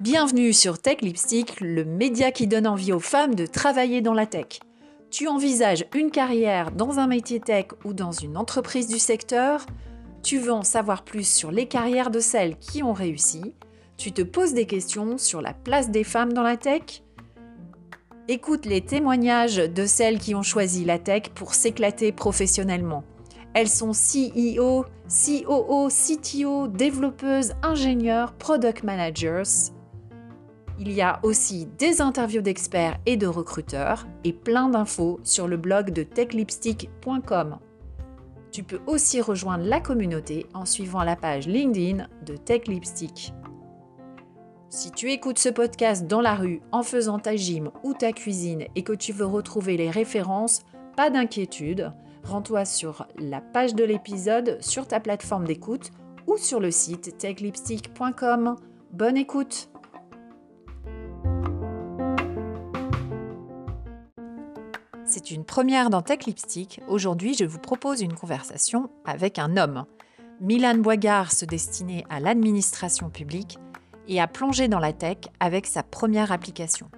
Bienvenue sur Tech Lipstick, le média qui donne envie aux femmes de travailler dans la tech. Tu envisages une carrière dans un métier tech ou dans une entreprise du secteur? Tu veux en savoir plus sur les carrières de celles qui ont réussi? Tu te poses des questions sur la place des femmes dans la tech? Écoute les témoignages de celles qui ont choisi la tech pour s'éclater professionnellement. Elles sont CEO, COO, CTO, développeuses, ingénieurs, product managers. Il y a aussi des interviews d'experts et de recruteurs et plein d'infos sur le blog de techlipstick.com. Tu peux aussi rejoindre la communauté en suivant la page LinkedIn de TechLipstick. Si tu écoutes ce podcast dans la rue en faisant ta gym ou ta cuisine et que tu veux retrouver les références, pas d'inquiétude, rends-toi sur la page de l'épisode sur ta plateforme d'écoute ou sur le site techlipstick.com. Bonne écoute C'est une première dans Tech Lipstick. Aujourd'hui, je vous propose une conversation avec un homme. Milan Boigard se destinait à l'administration publique et a plongé dans la tech avec sa première application.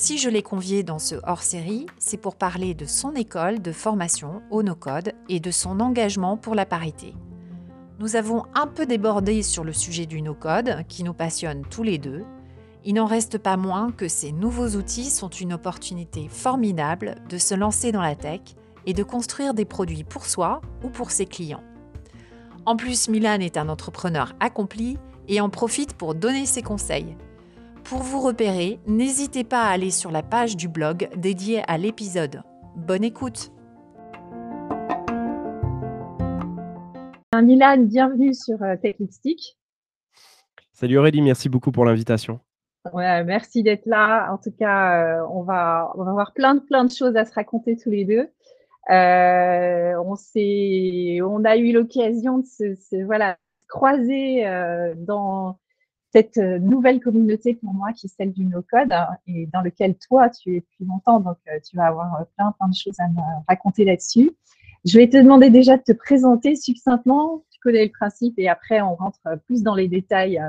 Si je l'ai convié dans ce hors-série, c'est pour parler de son école de formation au no-code et de son engagement pour la parité. Nous avons un peu débordé sur le sujet du no-code qui nous passionne tous les deux il n'en reste pas moins que ces nouveaux outils sont une opportunité formidable de se lancer dans la tech et de construire des produits pour soi ou pour ses clients. En plus, Milan est un entrepreneur accompli et en profite pour donner ses conseils. Pour vous repérer, n'hésitez pas à aller sur la page du blog dédiée à l'épisode. Bonne écoute Milan, bienvenue sur euh, Tech Salut Aurélie, merci beaucoup pour l'invitation. Ouais, merci d'être là. En tout cas, euh, on, va, on va avoir plein de, plein de choses à se raconter tous les deux. Euh, on, on a eu l'occasion de se, voilà, croiser euh, dans cette nouvelle communauté pour moi qui est celle du no-code hein, et dans lequel toi, tu es depuis longtemps. Donc, tu vas avoir plein, plein de choses à me raconter là-dessus. Je vais te demander déjà de te présenter succinctement. Tu connais le principe et après, on rentre plus dans les détails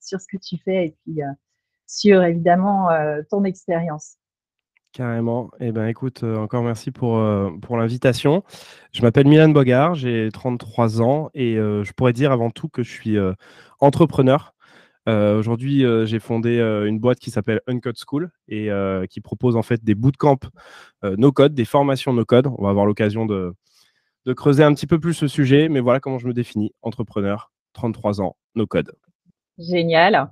sur ce que tu fais et puis sur évidemment euh, ton expérience. Carrément. Eh ben, écoute, euh, encore merci pour, euh, pour l'invitation. Je m'appelle Milan Bogard, j'ai 33 ans et je pourrais dire avant tout que je suis entrepreneur. Aujourd'hui, j'ai fondé une boîte qui s'appelle Uncode School et qui propose en fait des bootcamps no code, des formations no code. On va avoir l'occasion de, creuser un petit peu plus ce sujet, mais voilà comment je me définis entrepreneur, 33 ans, no code. Génial.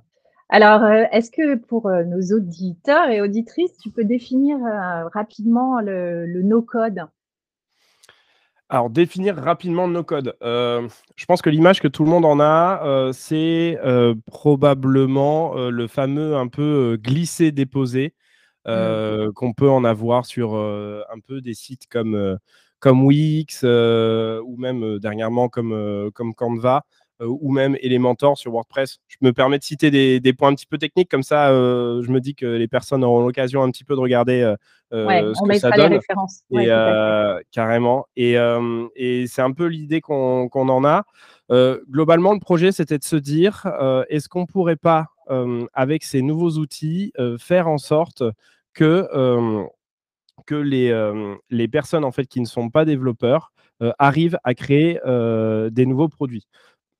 Alors, euh, est-ce que pour euh, nos auditeurs et auditrices, tu peux définir euh, rapidement le, no-code alors, définir rapidement le no-code. je pense que l'image que tout le monde en a, c'est probablement le fameux un peu glissé-déposé mmh. qu'on peut en avoir sur un peu des sites comme, comme Wix ou même dernièrement comme, comme Canva. Euh, ou même Elementor sur WordPress. Je me permets de citer des, points un petit peu techniques, comme ça, euh, je me dis que les personnes auront l'occasion un petit peu de regarder euh, ce que ça donne. Les références. Et, carrément. Et, c'est un peu l'idée qu'on en a. globalement, le projet, c'était de se dire, est-ce qu'on ne pourrait pas, avec ces nouveaux outils, faire en sorte que, que les, les personnes en fait, qui ne sont pas développeurs arrivent à créer des nouveaux produits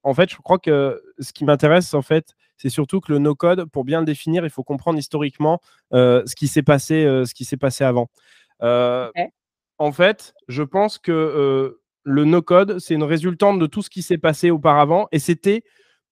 en fait, je crois que ce qui m'intéresse, en fait, c'est surtout que le no-code, pour bien le définir, il faut comprendre historiquement euh, ce qui s'est passé, euh, ce qui s'est passé avant. Euh, en fait, je pense que le no-code, c'est une résultante de tout ce qui s'est passé auparavant, et c'était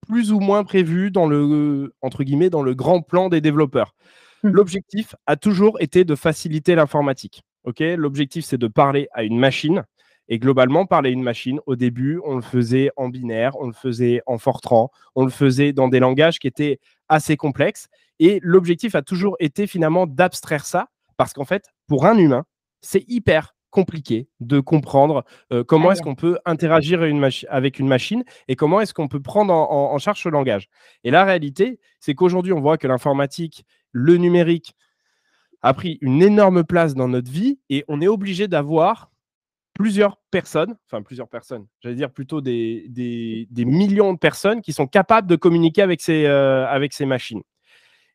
plus ou moins prévu dans le entre guillemets dans le grand plan des développeurs. Mmh. L'objectif a toujours été de faciliter l'informatique. Ok, l'objectif c'est de parler à une machine et globalement, parler une machine, au début, on le faisait en binaire, on le faisait en Fortran, on le faisait dans des langages qui étaient assez complexes. Et l'objectif a toujours été finalement d'abstraire ça, parce qu'en fait, pour un humain, c'est hyper compliqué de comprendre euh, comment est-ce qu'on peut interagir avec une machine et comment est-ce qu'on peut prendre en, charge ce langage. Et la réalité, c'est qu'aujourd'hui, on voit que l'informatique, le numérique, a pris une énorme place dans notre vie et on est obligé d'avoir plusieurs personnes, enfin plusieurs personnes, j'allais dire plutôt des, des, millions de personnes qui sont capables de communiquer avec ces, euh, avec ces machines.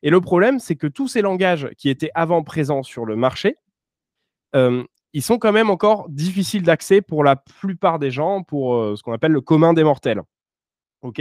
Et le problème, c'est que tous ces langages qui étaient avant présents sur le marché, euh, ils sont quand même encore difficiles d'accès pour la plupart des gens, pour euh, ce qu'on appelle le commun des mortels. OK?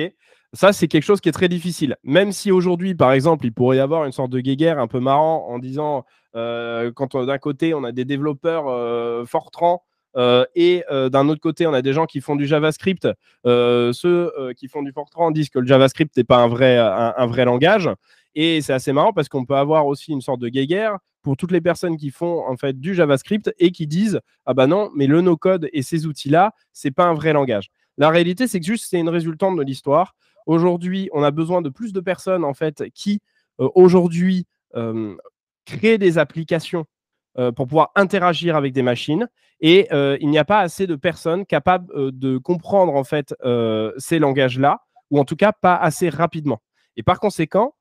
Ça, c'est quelque chose qui est très difficile. Même si aujourd'hui, par exemple, il pourrait y avoir une sorte de guéguerre un peu marrant en disant, quand d'un côté, on a des développeurs Fortran et euh, d'un autre côté, on a des gens qui font du JavaScript. Euh, ceux qui font du Fortran disent que le JavaScript n'est pas un vrai, un, vrai langage. Et c'est assez marrant parce qu'on peut avoir aussi une sorte de guéguerre pour toutes les personnes qui font en fait du JavaScript et qui disent ah bah non, mais le no-code et ces outils-là, c'est pas un vrai langage. La réalité, c'est que juste c'est une résultante de l'histoire. Aujourd'hui, on a besoin de plus de personnes en fait qui aujourd'hui créent des applications pour pouvoir interagir avec des machines et euh, il n'y a pas assez de personnes capables euh, de comprendre en fait euh, ces langages-là, ou en tout cas pas assez rapidement. Et par conséquent,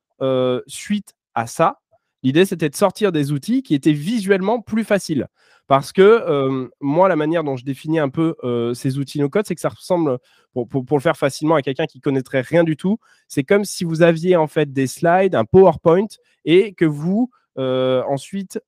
suite à ça, l'idée c'était de sortir des outils qui étaient visuellement plus faciles. Parce que moi, la manière dont je définis un peu ces outils no-code, c'est que ça ressemble, pour, pour, le faire facilement à quelqu'un qui connaîtrait rien du tout, c'est comme si vous aviez en fait des slides, un PowerPoint, et que vous ensuite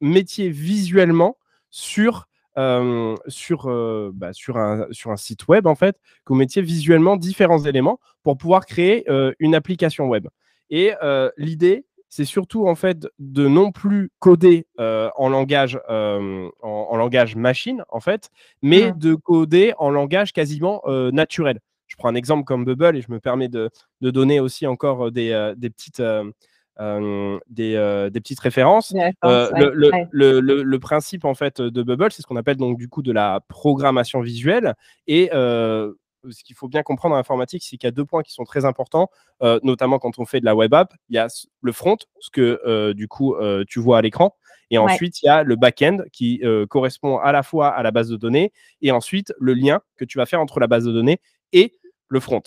mettiez visuellement sur, euh, sur, euh, bah, sur, un, sur un site web, en fait, que vous mettiez visuellement différents éléments pour pouvoir créer euh, une application web. Et l'idée, c'est surtout en fait de non plus coder en langage en, langage machine en fait, mais mmh. de coder en langage quasiment naturel. Je prends un exemple comme Bubble et je me permets de, de donner aussi encore des, des petites euh, des, des, petites références. Euh, le, principe en fait de Bubble, c'est ce qu'on appelle donc du coup de la programmation visuelle. Et ce qu'il faut bien comprendre en informatique, c'est qu'il y a deux points qui sont très importants, notamment quand on fait de la web app. Il y a le front, ce que du coup tu vois à l'écran, et ensuite il y a le back-end qui correspond à la fois à la base de données, et ensuite le lien que tu vas faire entre la base de données et le front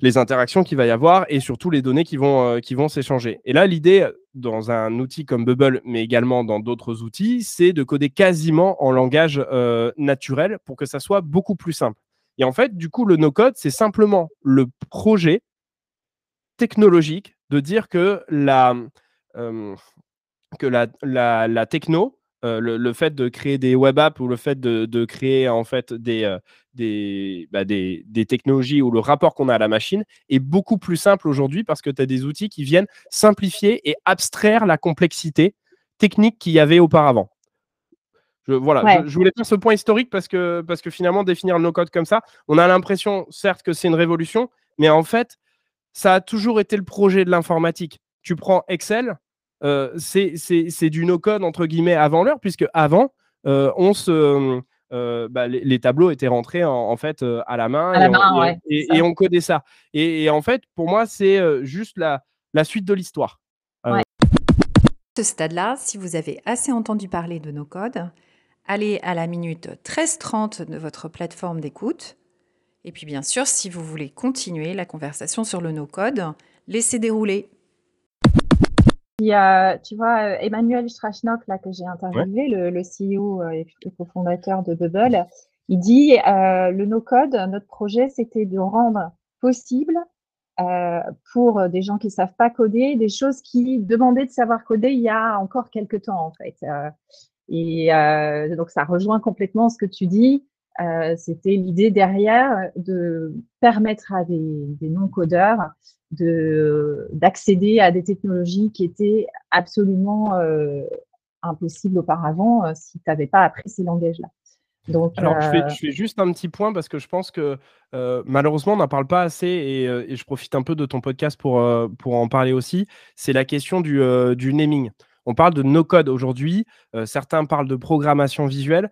les interactions qu'il va y avoir et surtout les données qui vont, euh, s'échanger. Et là, l'idée dans un outil comme Bubble, mais également dans d'autres outils, c'est de coder quasiment en langage euh, naturel pour que ça soit beaucoup plus simple. Et en fait, du coup, le no-code, c'est simplement le projet technologique de dire que euh, la techno euh, le, fait de créer des web apps ou le fait de, créer en fait des, euh, bah, des, des, technologies ou le rapport qu'on a à la machine est beaucoup plus simple aujourd'hui parce que tu as des outils qui viennent simplifier et abstraire la complexité technique qu'il y avait auparavant. Je, voilà, je, voulais faire ce point historique parce que, parce que finalement, définir le no-code comme ça, on a l'impression, certes, que c'est une révolution, mais en fait, ça a toujours été le projet de l'informatique. Tu prends Excel, euh, c'est du no-code entre guillemets avant l'heure, puisque avant, euh, on se, euh, bah, les, tableaux étaient rentrés en, fait à la main, et, on, codait ça. Et, en fait, pour moi, c'est juste la, la, suite de l'histoire. À ce stade-là, si vous avez assez entendu parler de no-code, allez à la minute 13.30 de votre plateforme d'écoute. Et puis bien sûr, si vous voulez continuer la conversation sur le no-code, laissez dérouler tu vois, Emmanuel Strachnok, là, que j'ai interviewé, le, le, CEO euh, et le cofondateur de Bubble, il dit euh, le no-code, notre projet, c'était de rendre possible euh, pour des gens qui ne savent pas coder, des choses qui demandaient de savoir coder il y a encore quelques temps, en fait. Et donc, ça rejoint complètement ce que tu dis. c'était l'idée derrière de permettre à des, des non-codeurs de d'accéder à des technologies qui étaient absolument euh, impossibles auparavant euh, si tu n'avais pas appris ces langages-là. Donc, Alors, euh, je, fais, juste un petit point parce que je pense que malheureusement, on n'en parle pas assez et, et, je profite un peu de ton podcast pour, pour en parler aussi. C'est la question du, du naming. On parle de no-code aujourd'hui. Euh, certains parlent de programmation visuelle.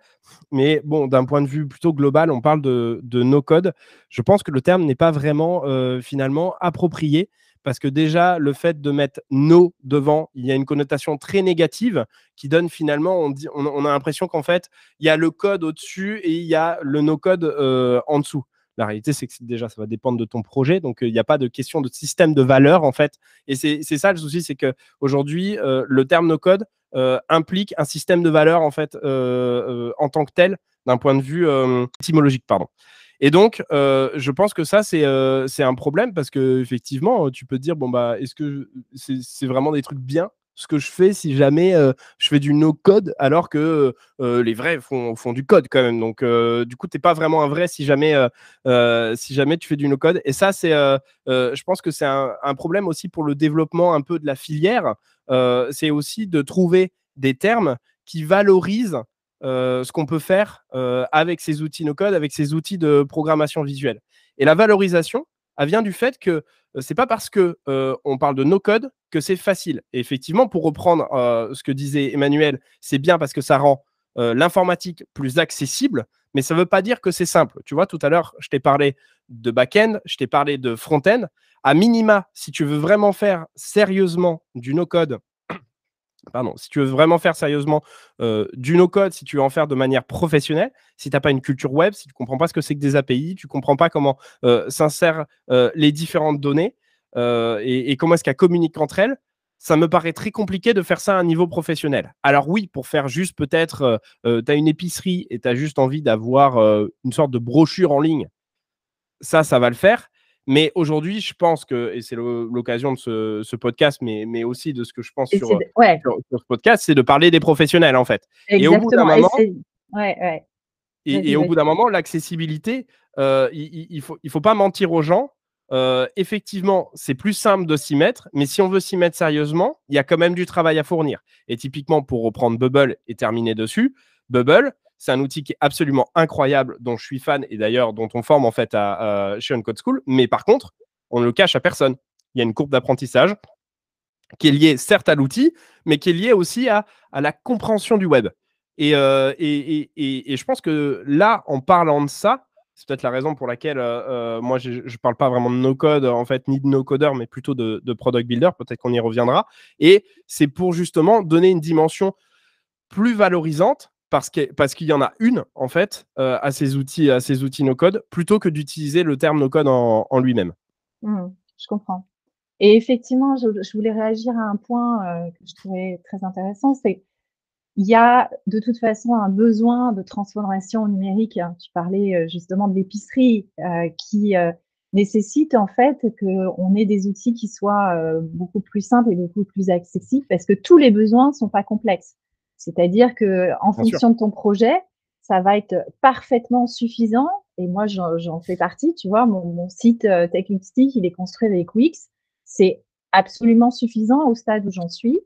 Mais bon, d'un point de vue plutôt global, on parle de, no-code. Je pense que le terme n'est pas vraiment euh, finalement approprié parce que déjà, le fait de mettre no devant, il y a une connotation très négative qui donne finalement, on, dit, on, a l'impression qu'en fait, il y a le code au-dessus et il y a le no-code euh, en dessous. La réalité, c'est que déjà, ça va dépendre de ton projet. Donc, il n'y a pas de question de système de valeur, en fait. Et c'est ça le souci, c'est qu'aujourd'hui, euh, le terme no-code implique un système de valeurs en fait en tant que tel d'un point de vue étymologique, pardon. Et donc, je pense que ça, c'est un problème parce que effectivement, tu peux dire, bon, bah, est-ce que c'est vraiment des trucs bien? Ce que je fais si jamais je fais du no-code alors que les vrais font, du code quand même. Donc, du coup, tu n'es pas vraiment un vrai si jamais, si jamais tu fais du no-code. Et ça, c'est, je pense que c'est un, problème aussi pour le développement un peu de la filière. c'est aussi de trouver des termes qui valorisent ce qu'on peut faire avec ces outils no-code, avec ces outils de programmation visuelle. Et la valorisation, vient du fait que c'est pas parce que on parle de no-code que c'est facile. Effectivement, pour reprendre ce que disait Emmanuel, c'est bien parce que ça rend l'informatique plus accessible, mais ça ne veut pas dire que c'est simple. Tu vois, tout à l'heure, je t'ai parlé de back-end, je t'ai parlé de front-end. À minima, si tu veux vraiment faire sérieusement du no-code pardon, si tu veux vraiment faire sérieusement du no-code, si tu veux en faire de manière professionnelle, si tu n'as pas une culture web, si tu ne comprends pas ce que c'est que des API, tu ne comprends pas comment s'insèrent les différentes données et, comment est-ce qu'elles communiquent entre elles, ça me paraît très compliqué de faire ça à un niveau professionnel. Alors oui, pour faire juste peut-être, tu as une épicerie et tu as juste envie d'avoir une sorte de brochure en ligne, ça, ça va le faire. Mais aujourd'hui, je pense que, et c'est l'occasion de ce, podcast, mais, mais, aussi de ce que je pense sur, ce podcast, c'est de parler des professionnels, en fait. Et au bout d'un moment, et, au bout d'un moment, l'accessibilité, euh, il ne faut, il faut pas mentir aux gens. Euh, effectivement, c'est plus simple de s'y mettre, mais si on veut s'y mettre sérieusement, il y a quand même du travail à fournir. Et typiquement, pour reprendre Bubble et terminer dessus, Bubble, c'est un outil qui est absolument incroyable, dont je suis fan et d'ailleurs dont on forme en fait à, chez Uncode School. Mais par contre, on ne le cache à personne. Il y a une courbe d'apprentissage qui est liée certes à l'outil, mais qui est liée aussi à, la compréhension du web. Euh, et, et, je pense que là, en parlant de ça, c'est peut-être la raison pour laquelle euh, euh, moi, je ne parle pas vraiment de no-code, en fait, ni de no-codeur, mais plutôt de product builder. Peut-être qu'on y reviendra. Et c'est pour justement donner une dimension plus valorisante parce qu'il parce qu'il y en a une, en fait, euh, à ces outils, outils no-code, plutôt que d'utiliser le terme no-code en, lui-même. Mmh, je comprends. Et effectivement, je, voulais réagir à un point euh, que je trouvais très intéressant, c'est il y a de toute façon un besoin de transformation numérique. Tu parlais euh, justement de l'épicerie qui nécessite en fait qu'on ait des outils qui soient beaucoup plus simples et beaucoup plus accessibles parce que tous les besoins ne sont pas complexes. C'est-à-dire que en fonction de ton projet, ça va être parfaitement suffisant. Et moi, j'en fais partie. Tu vois, mon, site euh, TechLipstick, il est construit avec Wix. C'est absolument suffisant au stade où j'en suis.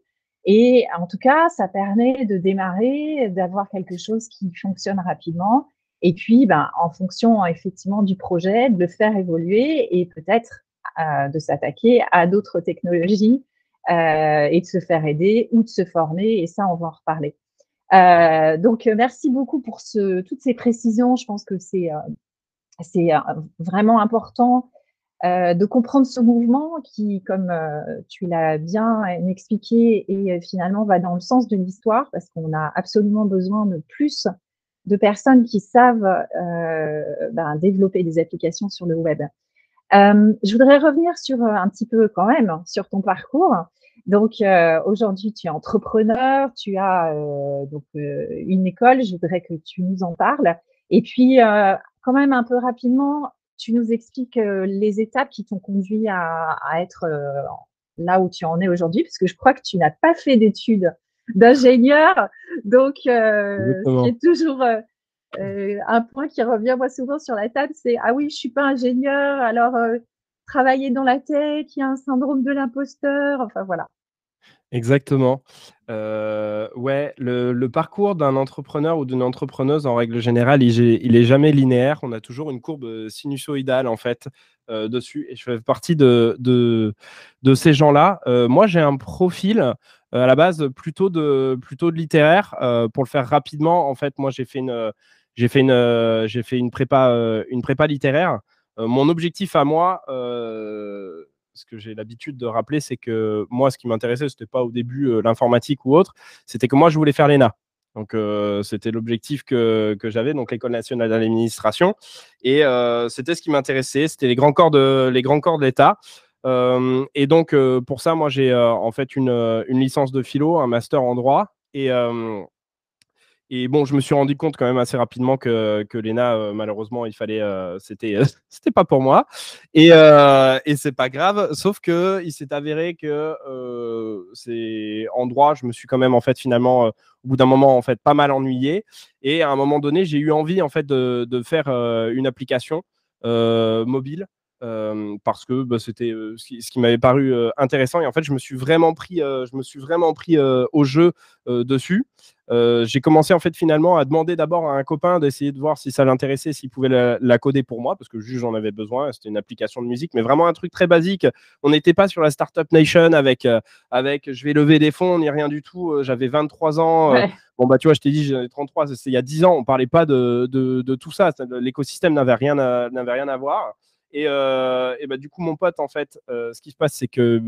Et en tout cas, ça permet de démarrer, d'avoir quelque chose qui fonctionne rapidement. Et puis, ben, en fonction effectivement du projet, de le faire évoluer et peut-être euh, de s'attaquer à d'autres technologies et de se faire aider ou de se former. Et ça, on va en reparler. Euh, donc, merci beaucoup pour ce, toutes ces précisions. Je pense que c'est euh, c'est vraiment important de comprendre ce mouvement qui, comme tu l'as bien expliqué, et finalement va dans le sens de l'histoire parce qu'on a absolument besoin de plus de personnes qui savent ben, développer des applications sur le web. Euh, je voudrais revenir sur euh, un petit peu quand même sur ton parcours. Donc euh, aujourd'hui, tu es entrepreneur, tu as donc une école. Je voudrais que tu nous en parles. Et puis quand même un peu rapidement, tu nous expliques les étapes qui t'ont conduit à, à être là où tu en es aujourd'hui, parce que je crois que tu n'as pas fait d'études d'ingénieur, donc euh, qui toujours euh, un point qui revient moi souvent sur la table, c'est ah oui, je suis pas ingénieur, alors euh, travailler dans la tech, il y a un syndrome de l'imposteur, enfin voilà. Exactement. Euh, ouais, le, parcours d'un entrepreneur ou d'une entrepreneuse, en règle générale, il, est jamais linéaire. On a toujours une courbe sinusoïdale, en fait, dessus. Et je fais partie de, ces gens-là. moi, j'ai un profil à la base plutôt de, plutôt littéraire. pour le faire rapidement, en fait, moi, j'ai fait une, j'ai fait une, euh, j'ai fait une prépa, euh, une prépa littéraire. Euh, mon objectif à moi, ce que j'ai l'habitude de rappeler, c'est que moi, ce qui m'intéressait, ce n'était pas au début l'informatique ou autre, c'était que moi, je voulais faire l'ENA. Donc, c'était l'objectif que, que j'avais, donc l'École nationale d'administration. Et c'était ce qui m'intéressait, c'était les grands corps de les grands corps l'État. et donc, pour ça, moi, j'ai en fait une, une, licence de philo, un master en droit. Et, et bon, je me suis rendu compte quand même assez rapidement que, que l'ENA, euh, malheureusement, il fallait, euh, c'était, c'était pas pour moi. Et, euh, et c'est pas grave, sauf que il s'est avéré que c'est en droit, je me suis quand même en fait finalement, au bout d'un moment, en fait, pas mal ennuyé. Et à un moment donné, j'ai eu envie en fait de, de faire une application mobile. parce que bah, c'était ce qui, m'avait paru intéressant et en fait je me suis vraiment pris, je me suis vraiment pris au jeu dessus euh, j'ai commencé en fait finalement à demander d'abord à un copain d'essayer de voir si ça l'intéressait, s'il pouvait la, coder pour moi, parce que juste j'en avais besoin. C'était une application de musique, mais vraiment un truc très basique. On n'était pas sur la Startup Nation avec, euh, avec je vais lever des fonds, ni rien du tout. Euh, j'avais 23 ans. bon, bah tu vois, je t'ai dit, j'avais 33, c'est il y a 10 ans. On parlait pas de, de, tout ça. L'écosystème n'avait rien, à, rien à voir. Et, et bah, du coup, mon pote, en fait, ce qui se passe, c'est que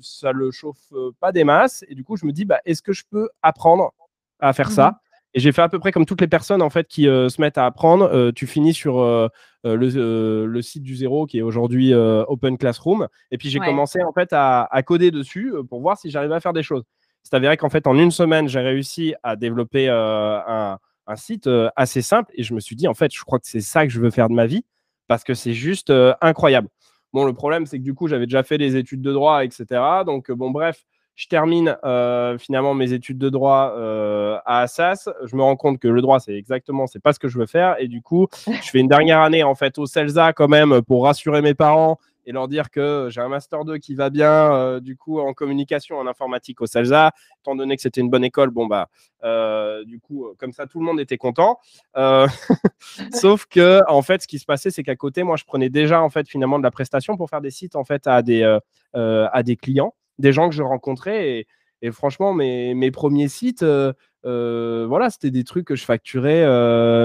ça le chauffe pas des masses. Et du coup, je me dis, bah, est-ce que je peux apprendre à faire ça. Mmh et j'ai fait à peu près comme toutes les personnes en fait qui euh, se mettent à apprendre. Euh, tu finis sur euh, le, site du zéro qui est aujourd'hui Open Classroom. Et puis j'ai commencé en fait à, coder dessus pour voir si j'arrivais à faire des choses. C'est avéré qu'en fait en une semaine j'ai réussi à développer un, un, site assez simple et je me suis dit en fait je crois que c'est ça que je veux faire de ma vie parce que c'est juste incroyable. Bon le problème c'est que du coup j'avais déjà fait des études de droit etc. Donc bon bref je termine euh, finalement mes études de droit à Assas. Je me rends compte que le droit, c'est exactement, c'est pas ce que je veux faire. Et du coup, je fais une dernière année en fait au CELSA quand même pour rassurer mes parents et leur dire que j'ai un master 2 qui va bien, euh, du coup, en communication, en informatique au CELSA. Étant donné que c'était une bonne école, bon, bah, du coup, comme ça, tout le monde était content. Sauf que, en fait, ce qui se passait, c'est qu'à côté, moi, je prenais déjà, en fait, finalement, de la prestation pour faire des sites, en fait, à des, à des clients des gens que je rencontrais. Et, franchement, mes, mes, premiers sites, euh, euh, voilà, c'était des trucs que je facturais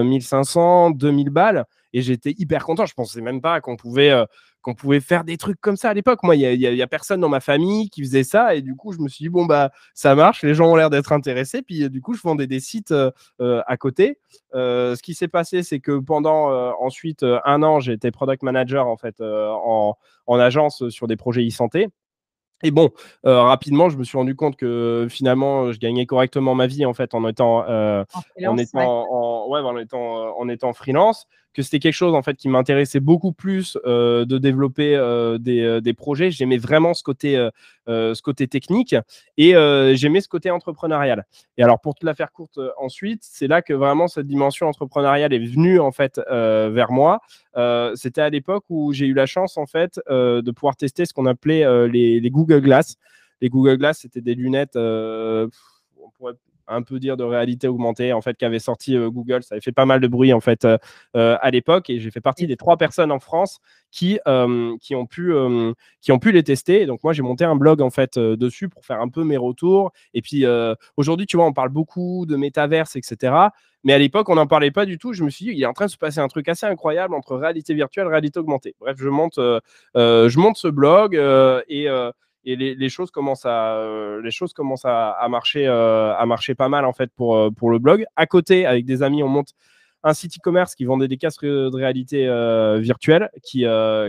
1500, euh, 2000 balles. Et j'étais hyper content. Je pensais même pas qu'on pouvait, qu'on pouvait faire des trucs comme ça à l'époque. Moi, il n'y a, personne dans ma famille qui faisait ça. Et du coup, je me suis dit, bon, bah, ça marche. Les gens ont l'air d'être intéressés. Puis, du coup, je vendais des sites à côté. ce qui s'est passé, c'est que pendant ensuite un an, été product manager en fait en, en agence sur des projets e-santé. Et bon, euh, rapidement, je me suis rendu compte que finalement, je gagnais correctement ma vie en fait en étant euh, en, étant en, ouais, en étant en étant freelance que c'était quelque chose en fait qui m'intéressait beaucoup plus euh, de développer euh, euh, des, projets. J'aimais vraiment ce côté, ce côté technique et j'aimais ce côté entrepreneurial. Et alors pour te la faire courte ensuite, c'est là que vraiment cette dimension entrepreneuriale est venue en fait vers moi. c'était à l'époque où j'ai eu la chance en fait de pouvoir tester ce qu'on appelait les, Google Glass. Les Google Glass, c'était des lunettes. Un peu dire de réalité augmentée en fait qu'avait sorti euh, Google. Ça avait fait pas mal de bruit en fait euh, euh, à l'époque et j'ai fait partie des trois personnes en France qui, qui, ont pu, qui ont pu les tester. Donc moi j'ai monté un blog en fait dessus pour faire un peu mes retours. Et puis aujourd'hui tu vois on parle beaucoup de métaverse etc. Mais à l'époque, on n'en parlait pas du tout. Je me suis dit, il est en train de se passer un truc assez incroyable entre réalité virtuelle et réalité augmentée. Bref, je monte, je monte ce blog et, et les, choses commencent à, euh, les choses commencent à, marcher, euh, à marcher pas mal en fait pour, euh, pour le blog. À côté, avec des amis, on monte un site e-commerce qui vendait des casques de réalité virtuelle, qui,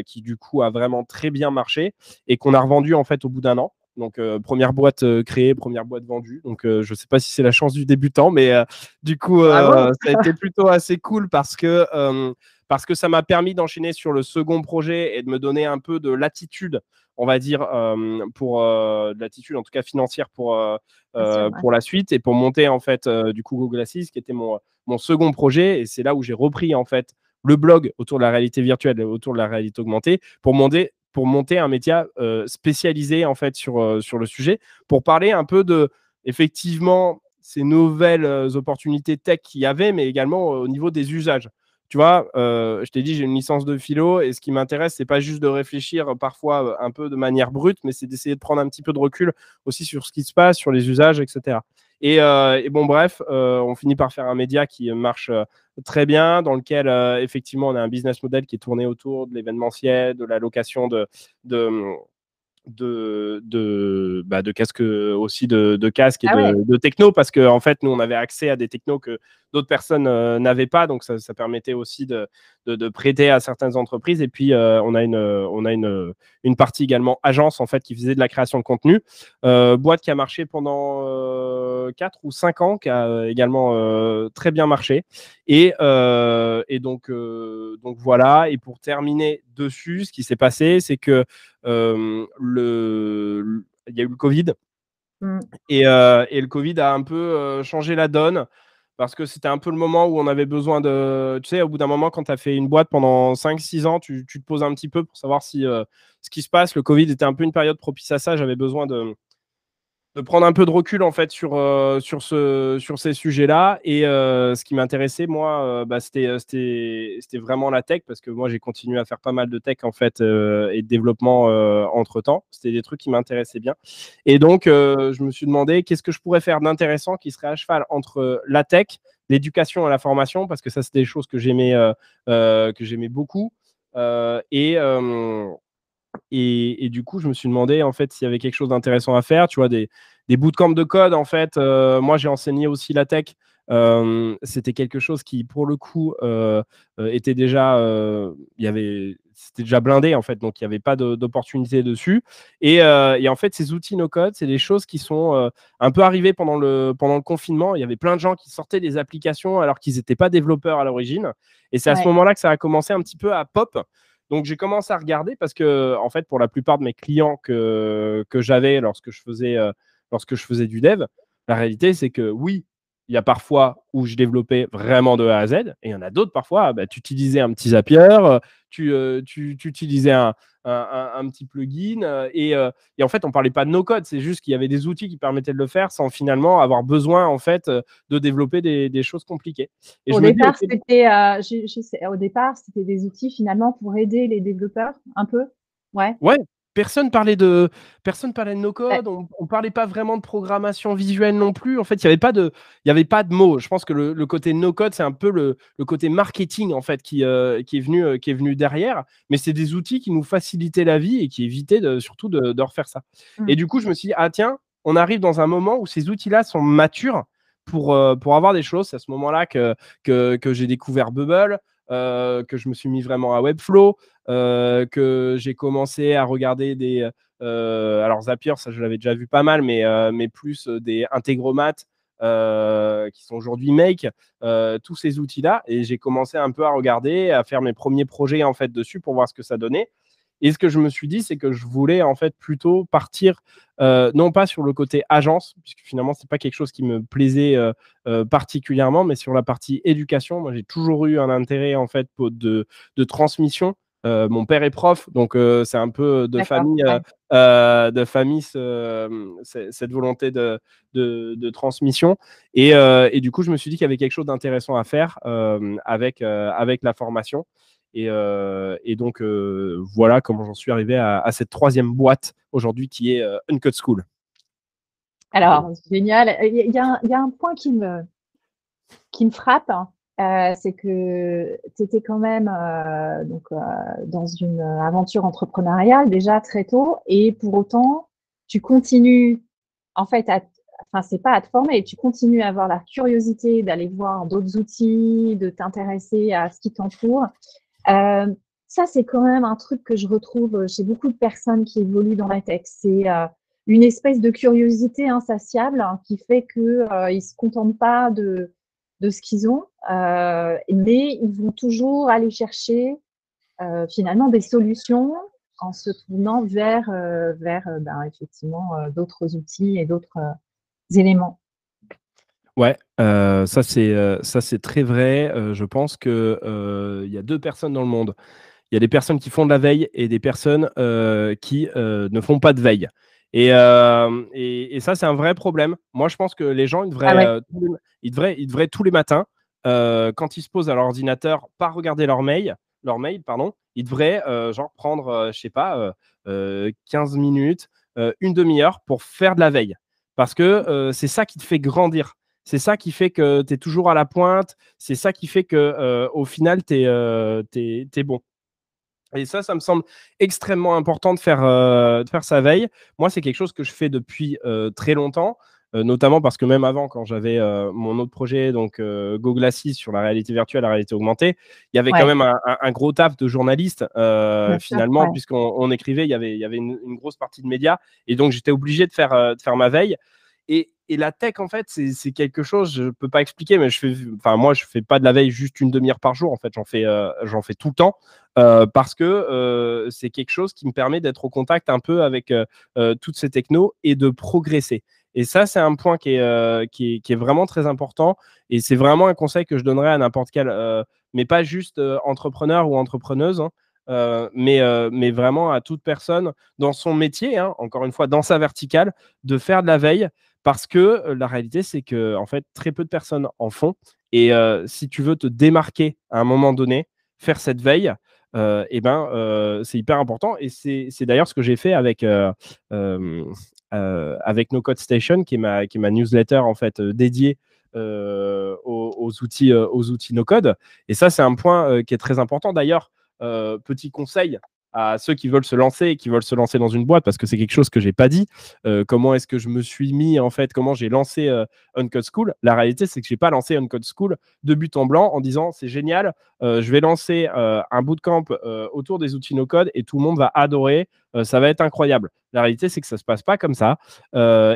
qui du coup a vraiment très bien marché et qu'on a revendu en fait au bout d'un an. Donc première boîte créée, première boîte vendue. Donc je ne sais pas si c'est la chance du débutant, mais du coup ça a été plutôt assez cool parce que parce que ça m'a permis d'enchaîner sur le second projet et de me donner un peu de latitude on va dire, euh, pour euh, l'attitude, en tout cas financière pour, euh, pour la suite et pour monter en fait du coup Google Assist, qui était mon, mon second projet. Et c'est là où j'ai repris en fait le blog autour de la réalité virtuelle et autour de la réalité augmentée pour monter, pour monter un média spécialisé en fait sur, sur le sujet, pour parler un peu de effectivement ces nouvelles opportunités tech qu'il y avait, mais également au niveau des usages tu vois, euh, je t'ai dit, j'ai une licence de philo et ce qui m'intéresse, c'est pas juste de réfléchir parfois euh, un peu de manière brute, mais c'est d'essayer de prendre un petit peu de recul aussi sur ce qui se passe, sur les usages, etc. Euh, et, bon, bref, on finit par faire un média qui marche très bien, dans lequel effectivement on a un business model qui est tourné autour de l'événementiel, de la location de de, de, bah, de casques aussi de, de casques et Ah de, de techno parce que en fait nous on avait accès à des technos que d'autres personnes euh, n'avaient pas. Donc ça, ça permettait aussi de, de, de prêter à certaines entreprises. Et puis euh, on a une on a une, une partie également agence en fait qui faisait de la création de contenu. Euh, boîte qui a marché pendant euh, 4 ou 5 ans qui a également euh, très bien marché. Et, euh, et donc euh, donc voilà. Et pour terminer dessus ce qui s'est passé c'est que euh, le, il y a eu le Covid. Mm. Et, et le Covid a un peu changé la donne parce que c'était un peu le moment où on avait besoin de. Tu sais, au bout d'un moment, quand tu as fait une boîte pendant 5-6 ans, tu, tu te poses un petit peu pour savoir si euh, ce qui se passe. Le Covid était un peu une période propice à ça. J'avais besoin de, de prendre un peu de recul en fait sur, euh, sur, ce, sur ces sujets-là. Et euh, ce qui m'intéressait, moi, euh, bah, c'était, vraiment la tech parce que moi, j'ai continué à faire pas mal de tech en fait et de développement euh, entre temps. C'était des trucs qui m'intéressaient bien. Et donc, je me suis demandé qu'est-ce que je pourrais faire d'intéressant qui serait à cheval entre la tech, l'éducation et la formation parce que ça, c'était des choses que j'aimais, que j'aimais beaucoup. Et, et, et, du coup, je me suis demandé en fait s'il y avait quelque chose d'intéressant à faire. Tu vois, des, des bootcamps de code, en fait. Euh, moi, j'ai enseigné aussi la tech. Euh, c'était quelque chose qui, pour le coup, euh, était déjà, il y avait, c'était déjà blindé en fait, donc il n'y avait pas d'opportunité dessus. Et, et, en fait, ces outils no code, c'est des choses qui sont un peu arrivées pendant le, pendant le confinement. Il y avait plein de gens qui sortaient des applications alors qu'ils n'étaient pas développeurs à l'origine. Et c'est à Ouais. ce moment-là que ça a commencé un petit peu à pop. Donc j'ai commencé à regarder parce que en fait pour la plupart de mes clients que, j'avais lorsque je faisais euh, lorsque je faisais du dev, la réalité c'est que oui, il y a parfois où je développais vraiment de A à Z et il y en a d'autres parfois bah, tu utilisais un petit Zapier, euh, euh, tu utilisais un, un, petit plugin euh, et, euh, et, en fait on parlait pas de no code, c'est juste qu'il y avait des outils qui permettaient de le faire sans finalement avoir besoin en fait de développer des, des choses compliquées. Et au, départ, dis, c'était, euh, je, je sais, au départ, c'était des outils finalement pour aider les développeurs un peu. Ouais. Ouais, personne parlait de personne parlait de no code, on, on, parlait pas vraiment de programmation visuelle non plus. En fait, il y avait pas de il y avait pas de mots. Je pense que le, le côté no code, c'est un peu le, le, côté marketing en fait qui, euh, qui est venu euh, qui est venu derrière, mais c'est des outils qui nous facilitaient la vie et qui évitaient de, surtout de, de, refaire ça. Mmh. Et du coup, je me suis dit ah tiens, on arrive dans un moment où ces outils-là sont matures pour, euh, pour avoir des choses. C'est à ce moment-là que, que, que j'ai découvert Bubble, euh, que je me suis mis vraiment à Webflow, euh, que j'ai commencé à regarder des. Euh, alors Zapier, ça je l'avais déjà vu pas mal, mais, plus des Integromat qui sont aujourd'hui Make, tous ces outils-là. Et j'ai commencé un peu à regarder, à faire mes premiers projets en fait dessus pour voir ce que ça donnait. Et ce que je me suis dit, c'est que je voulais en fait plutôt partir, euh, non pas sur le côté agence, puisque finalement, ce n'est pas quelque chose qui me plaisait euh, euh, particulièrement, mais sur la partie éducation. Moi, j'ai toujours eu un intérêt en fait de, de transmission. mon père est prof, donc c'est un peu de famille, ouais. de famille ce, cette volonté de, de, de transmission. Et, et, du coup, je me suis dit qu'il y avait quelque chose d'intéressant à faire avec, avec la formation. Et, euh, et, donc, euh, voilà comment j'en suis arrivé à, à cette troisième boîte aujourd'hui qui est euh, Uncut School. Alors, génial. Il y, a un, il y, a un point qui me, qui me frappe, hein. c'est que tu étais quand même donc, dans une aventure entrepreneuriale déjà très tôt, et pour autant, tu continues en fait à enfin c'est pas à te former, tu continues à avoir la curiosité d'aller voir d'autres outils, de t'intéresser à ce qui t'entoure. Euh, ça, c'est quand même un truc que je retrouve chez beaucoup de personnes qui évoluent dans la tech. C'est euh, une espèce de curiosité insatiable hein, qui fait qu'ils euh, ne se contentent pas de, de ce qu'ils ont, euh, mais ils vont toujours aller chercher euh, finalement des solutions en se tournant vers, vers ben, effectivement d'autres outils et d'autres éléments. Ouais, euh, ça c'est euh, ça c'est très vrai. Euh, je pense que il y a deux personnes dans le monde. Il y a des personnes qui font de la veille et des personnes qui ne font pas de veille. Et, et, et ça c'est un vrai problème. Moi je pense que les gens ils devraient, ah ouais. ils devraient, ils devraient tous les matins quand ils se posent à l'ordinateur, pas regarder leur mail, leur mail pardon, ils devraient genre prendre je sais pas 15 minutes, une demi-heure pour faire de la veille parce que c'est ça qui te fait grandir. C'est ça qui fait que tu es toujours à la pointe. C'est ça qui fait que euh, au final, tu es, euh, es, es, bon. Et ça, ça me semble extrêmement important de faire, de faire sa veille. Moi, c'est quelque chose que je fais depuis très longtemps. Euh, notamment parce que même avant, quand j'avais euh, mon autre projet, donc euh, Go sur la réalité virtuelle, la réalité augmentée, il y avait quand même un, gros taf de journaliste finalement, puisqu'on écrivait, il y avait, il y avait une, grosse partie de médias, et donc j'étais obligé de faire, de faire ma veille. Et, la tech, en fait, c'est quelque chose, je ne peux pas expliquer, mais je fais, enfin, moi, je ne fais pas de la veille juste une demi-heure par jour. En fait, j'en fais, j'en fais tout le temps parce que c'est quelque chose qui me permet d'être au contact un peu avec toutes ces technos et de progresser. Et ça, c'est un point qui est, euh, qui, est, qui est, vraiment très important. Et c'est vraiment un conseil que je donnerais à n'importe quel, euh, mais pas juste euh, entrepreneur ou entrepreneuse, hein, mais, mais vraiment à toute personne dans son métier, hein, encore une fois, dans sa verticale, de faire de la veille. Parce que la réalité, c'est que en fait, très peu de personnes en font. Et si tu veux te démarquer à un moment donné, faire cette veille, eh ben, c'est hyper important. Et c'est d'ailleurs ce que j'ai fait avec, avec No Code Station, qui est ma, newsletter en fait dédiée euh, aux, outils, aux outils No Code. Et ça, c'est un point qui est très important. D'ailleurs, petit conseil à ceux qui veulent se lancer et qui veulent se lancer dans une boîte, parce que c'est quelque chose que j'ai pas dit. comment est-ce que je me suis mis, en fait, comment j'ai lancé Uncode School? La réalité, c'est que j'ai pas lancé Uncode School de but en blanc en disant c'est génial, je vais lancer un bootcamp autour des outils no code et tout le monde va adorer, ça va être incroyable. La réalité, c'est que ça se passe pas comme ça.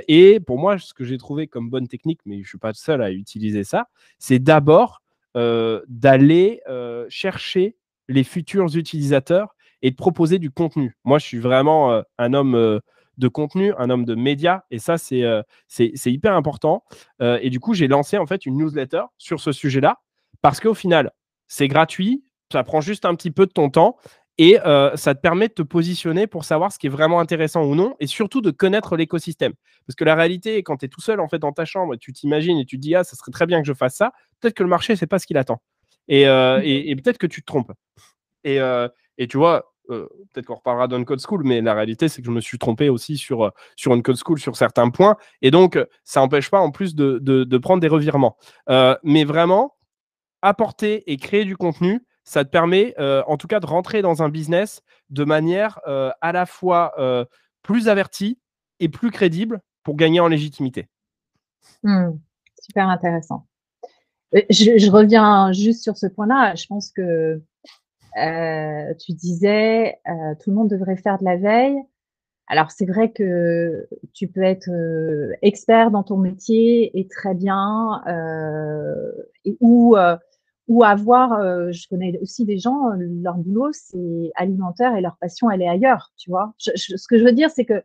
et pour moi, ce que j'ai trouvé comme bonne technique, mais je suis pas seul à utiliser ça, c'est d'abord d'aller chercher les futurs utilisateurs et de proposer du contenu. Moi, je suis vraiment euh, un homme euh, de contenu, un homme de médias, et ça, c'est euh, hyper important. et du coup, j'ai lancé en fait une newsletter sur ce sujet-là, parce qu'au final, c'est gratuit, ça prend juste un petit peu de ton temps, et ça te permet de te positionner pour savoir ce qui est vraiment intéressant ou non, et surtout de connaître l'écosystème. Parce que la réalité, quand tu es tout seul en fait dans ta chambre, tu t'imagines et tu te dis, ah, ça serait très bien que je fasse ça, peut-être que le marché, c'est pas ce qu'il attend. Et, et, et peut-être que tu te trompes. Et, et tu vois, euh, peut-être qu'on reparlera d'Uncode School, mais la réalité, c'est que je me suis trompé aussi sur, euh, sur Uncode School sur certains points. Et donc, ça n'empêche pas en plus de, de, prendre des revirements. Euh, mais vraiment, apporter et créer du contenu, ça te permet en tout cas de rentrer dans un business de manière à la fois plus avertie et plus crédible pour gagner en légitimité. Hmm, super intéressant. Je, reviens juste sur ce point-là. Je pense que euh, tu disais, euh, tout le monde devrait faire de la veille. Alors c'est vrai que tu peux être euh, expert dans ton métier et très bien, ou ou avoir, je connais aussi des gens, leur boulot c'est alimentaire et leur passion elle est ailleurs, tu vois. ce que je veux dire c'est que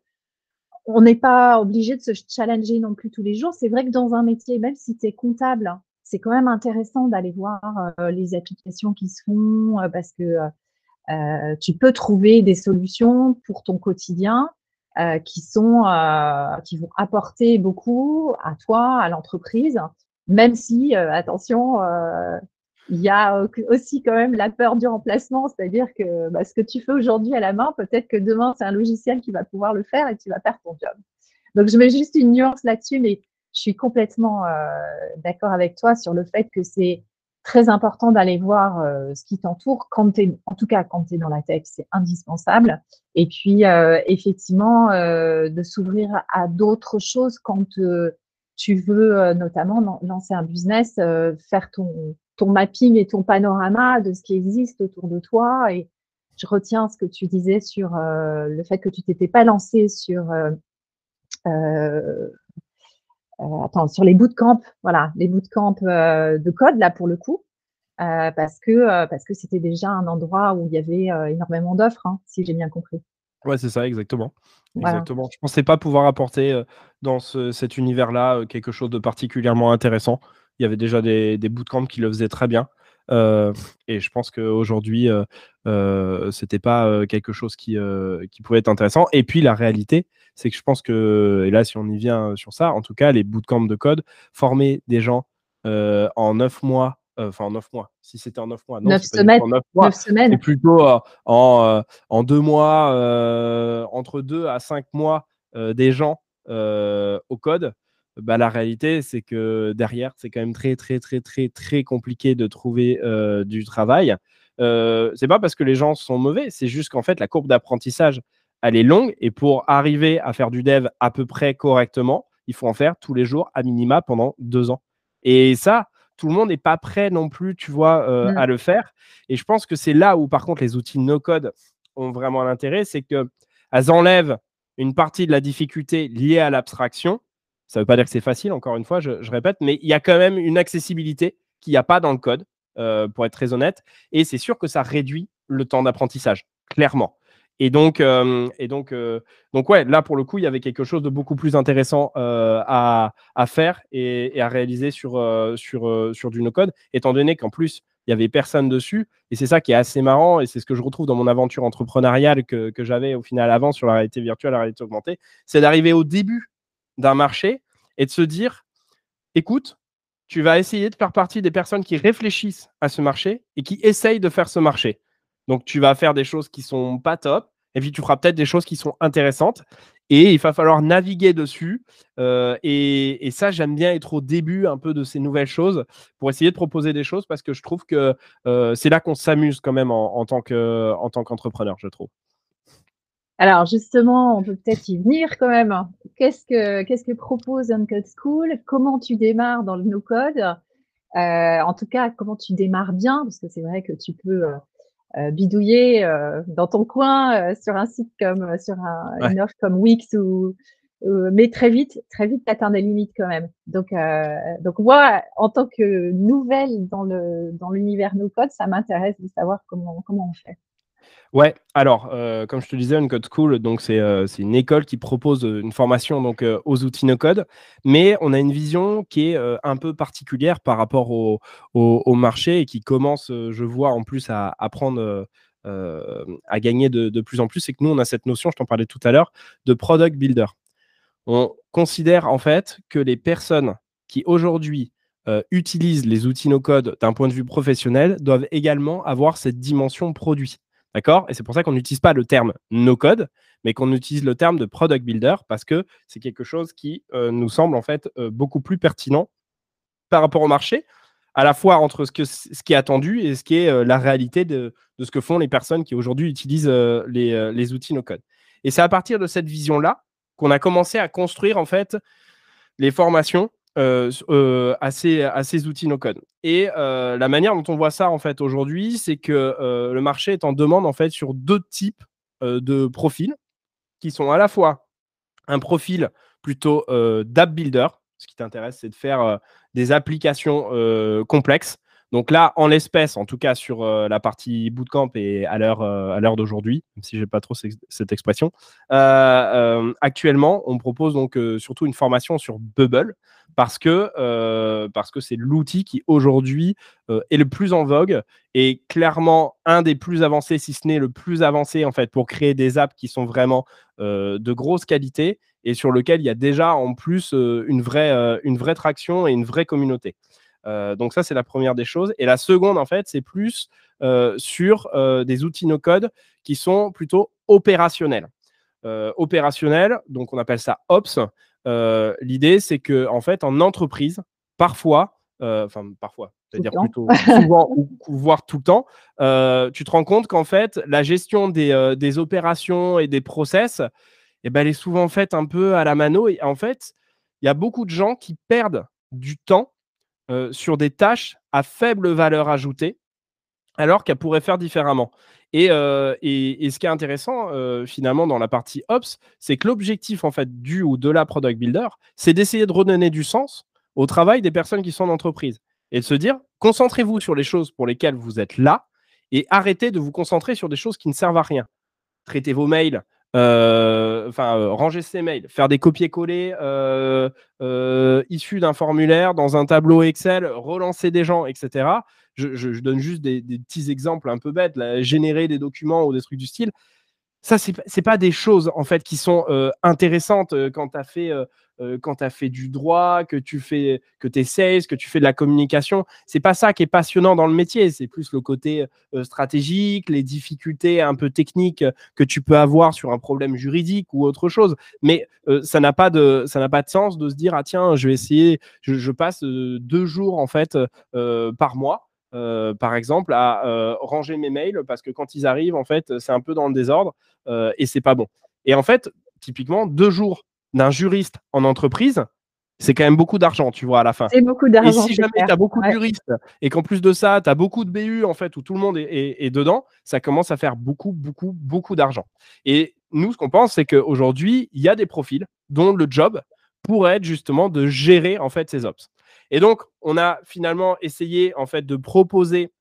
on n'est pas obligé de se challenger non plus tous les jours. C'est vrai que dans un métier, même si tu es comptable, c'est quand même intéressant d'aller voir euh, les applications qui se font euh, parce que euh, tu peux trouver des solutions pour ton quotidien qui sont qui vont apporter beaucoup à toi, à l'entreprise, même si attention il y a aussi quand même la peur du remplacement, c'est-à-dire que bah, ce que tu fais aujourd'hui à la main, peut-être que demain c'est un logiciel qui va pouvoir le faire et tu vas perdre ton job. Donc je mets juste une nuance là-dessus, mais je suis complètement euh, d'accord avec toi sur le fait que c'est très important d'aller voir euh, ce qui t'entoure quand tu en tout cas quand tu es dans la tech, c'est indispensable. Et puis euh, effectivement de s'ouvrir à d'autres choses quand tu veux notamment lancer un business, faire ton ton mapping et ton panorama de ce qui existe autour de toi. Et je retiens ce que tu disais sur le fait que tu t'étais pas lancé sur euh, euh, attends, sur les bootcamps, voilà, les bootcamps euh, de code, là, pour le coup, euh, parce que parce que c'était déjà un endroit où il y avait énormément d'offres, hein, si j'ai bien compris. Ouais, c'est ça, exactement. Exactement. Je pensais pas pouvoir apporter dans cet univers-là quelque chose de particulièrement intéressant. Il y avait déjà des, des bootcamps qui le faisaient très bien. et je pense qu'aujourd'hui, euh, c'était pas quelque chose qui, qui pouvait être intéressant. Et puis la réalité, c'est que je pense que, et là, si on y vient sur ça, en tout cas, les bootcamps de code, former des gens en neuf mois, enfin en neuf mois, si c'était en neuf mois, non, 9 semaines, mois, semaines. C'est plutôt en, en deux mois, entre deux à cinq mois, des gens au code. Bah, la réalité, c'est que derrière, c'est quand même très, très, très, très, très compliqué de trouver du travail. euh, c'est pas parce que les gens sont mauvais, c'est juste qu'en fait, la courbe d'apprentissage, elle est longue. Et pour arriver à faire du dev à peu près correctement, il faut en faire tous les jours à minima pendant deux ans. Et ça, tout le monde n'est pas prêt non plus, tu vois, euh, mm. à le faire. Et je pense que c'est là où, par contre, les outils no-code ont vraiment l'intérêt, c'est qu'elles enlèvent une partie de la difficulté liée à l'abstraction. Ça ne veut pas dire que c'est facile, encore une fois, je, répète, mais il y a quand même une accessibilité qu'il n'y a pas dans le code, euh, pour être très honnête. Et c'est sûr que ça réduit le temps d'apprentissage, clairement. Et donc, euh, et donc, euh, donc ouais, là pour le coup, il y avait quelque chose de beaucoup plus intéressant à, faire et, à réaliser sur, sur, sur du no-code, étant donné qu'en plus, il y avait personne dessus. Et c'est ça qui est assez marrant, et c'est ce que je retrouve dans mon aventure entrepreneuriale que, j'avais au final avant sur la réalité virtuelle, la réalité augmentée, c'est d'arriver au début d'un marché et de se dire, écoute, tu vas essayer de faire partie des personnes qui réfléchissent à ce marché et qui essayent de faire ce marché. Donc, tu vas faire des choses qui sont pas top, et puis tu feras peut-être des choses qui sont intéressantes. Et il va falloir naviguer dessus. Euh, et, ça, j'aime bien être au début un peu de ces nouvelles choses pour essayer de proposer des choses parce que je trouve que euh, c'est là qu'on s'amuse quand même en, tant qu'entrepreneur, je trouve. Alors justement, on peut peut-être y venir quand même. Qu'est-ce que, propose Uncode School? Comment tu démarres dans le no-code? Euh, En tout cas, comment tu démarres bien? Parce que c'est vrai que tu peux bidouiller euh, dans ton coin euh, sur un site comme sur une offre comme Wix ou mais très vite, très vite, tu atteins des limites quand même. Donc, donc moi, en tant que nouvelle dans le dans l'univers no code, ça m'intéresse de savoir comment comment on fait. Ouais, alors, euh, comme je te disais, Uncode School, donc c'est euh, une école qui propose euh, une formation donc, aux outils no-code, mais on a une vision qui est un peu particulière par rapport au, au, marché et qui commence, je vois, en plus à, à prendre, à gagner de, de, plus en plus. C'est que nous, on a cette notion, je t'en parlais tout à l'heure, de product builder. On considère en fait que les personnes qui aujourd'hui utilisent les outils no-code d'un point de vue professionnel doivent également avoir cette dimension produit. D'accord? Et c'est pour ça qu'on n'utilise pas le terme no-code, mais qu'on utilise le terme de product builder parce que c'est quelque chose qui euh, nous semble en fait euh, beaucoup plus pertinent par rapport au marché, à la fois entre ce, qui est attendu et ce qui est euh, la réalité de, ce que font les personnes qui aujourd'hui utilisent les, outils no-code. Et c'est à partir de cette vision-là qu'on a commencé à construire en fait les formations à, ces, outils no-code. Et euh, la manière dont on voit ça en fait aujourd'hui, c'est que le marché est en demande en fait sur deux types de profils qui sont à la fois un profil plutôt d'app builder. Ce qui t'intéresse, c'est de faire des applications complexes donc là, en l'espèce, en tout cas sur euh, la partie bootcamp et à l'heure euh, d'aujourd'hui, même si j'ai pas trop cette expression, euh, actuellement, on propose donc surtout une formation sur Bubble parce que c'est l'outil qui aujourd'hui est le plus en vogue et clairement un des plus avancés, si ce n'est le plus avancé en fait pour créer des apps qui sont vraiment de grosse qualité et sur lequel il y a déjà en plus une vraie traction et une vraie communauté. Euh, donc ça, c'est la première des choses. Et la seconde, en fait, c'est plus euh, sur euh, des outils no-code qui sont plutôt opérationnels. opérationnels, donc on appelle ça Ops. L'idée, c'est que en fait, en entreprise, parfois, enfin parfois, c'est-à-dire plutôt souvent ou voire tout le temps, tu te rends compte qu'en fait, la gestion des, des, opérations et des process, eh ben, elle est souvent faite un peu à la mano. Et en fait, il y a beaucoup de gens qui perdent du temps euh, sur des tâches à faible valeur ajoutée, alors qu'elles pourraient faire différemment. Et, euh, ce qui est intéressant euh, finalement dans la partie Ops, c'est que l'objectif en fait du ou de la Product Builder, c'est d'essayer de redonner du sens au travail des personnes qui sont en entreprise et de se dire concentrez-vous sur les choses pour lesquelles vous êtes là et arrêtez de vous concentrer sur des choses qui ne servent à rien. Traitez vos mails, enfin, euh, ranger ses mails, faire des copier-coller euh, issus d'un formulaire dans un tableau Excel, relancer des gens, etc. Je, donne juste des, petits exemples un peu bêtes, générer des documents ou des trucs du style. Ça, c'est n'est pas des choses en fait qui sont intéressantes quand tu as fait euh, quand fait du droit, que tu fais que tu sales, que tu fais de la communication. C'est pas ça qui est passionnant dans le métier, c'est plus le côté euh, stratégique, les difficultés un peu techniques que tu peux avoir sur un problème juridique ou autre chose. Mais euh, ça n'a pas de ça n'a pas de sens de se dire ah tiens, je vais essayer, je, passe deux jours en fait par mois par exemple, à ranger mes mails parce que quand ils arrivent, en fait, c'est un peu dans le désordre et c'est pas bon. Et en fait, typiquement, deux jours d'un juriste en entreprise, c'est quand même beaucoup d'argent, tu vois, à la fin. C'est beaucoup d'argent. Et si jamais tu as beaucoup de juristes et qu'en plus de ça, tu as beaucoup de BU, en fait, où tout le monde est, dedans, ça commence à faire beaucoup, beaucoup, beaucoup d'argent. Et nous, ce qu'on pense, c'est qu'aujourd'hui, il y a des profils dont le job pourrait être justement de gérer, en fait, ces ops. Et donc, on a finalement essayé, en fait, de proposer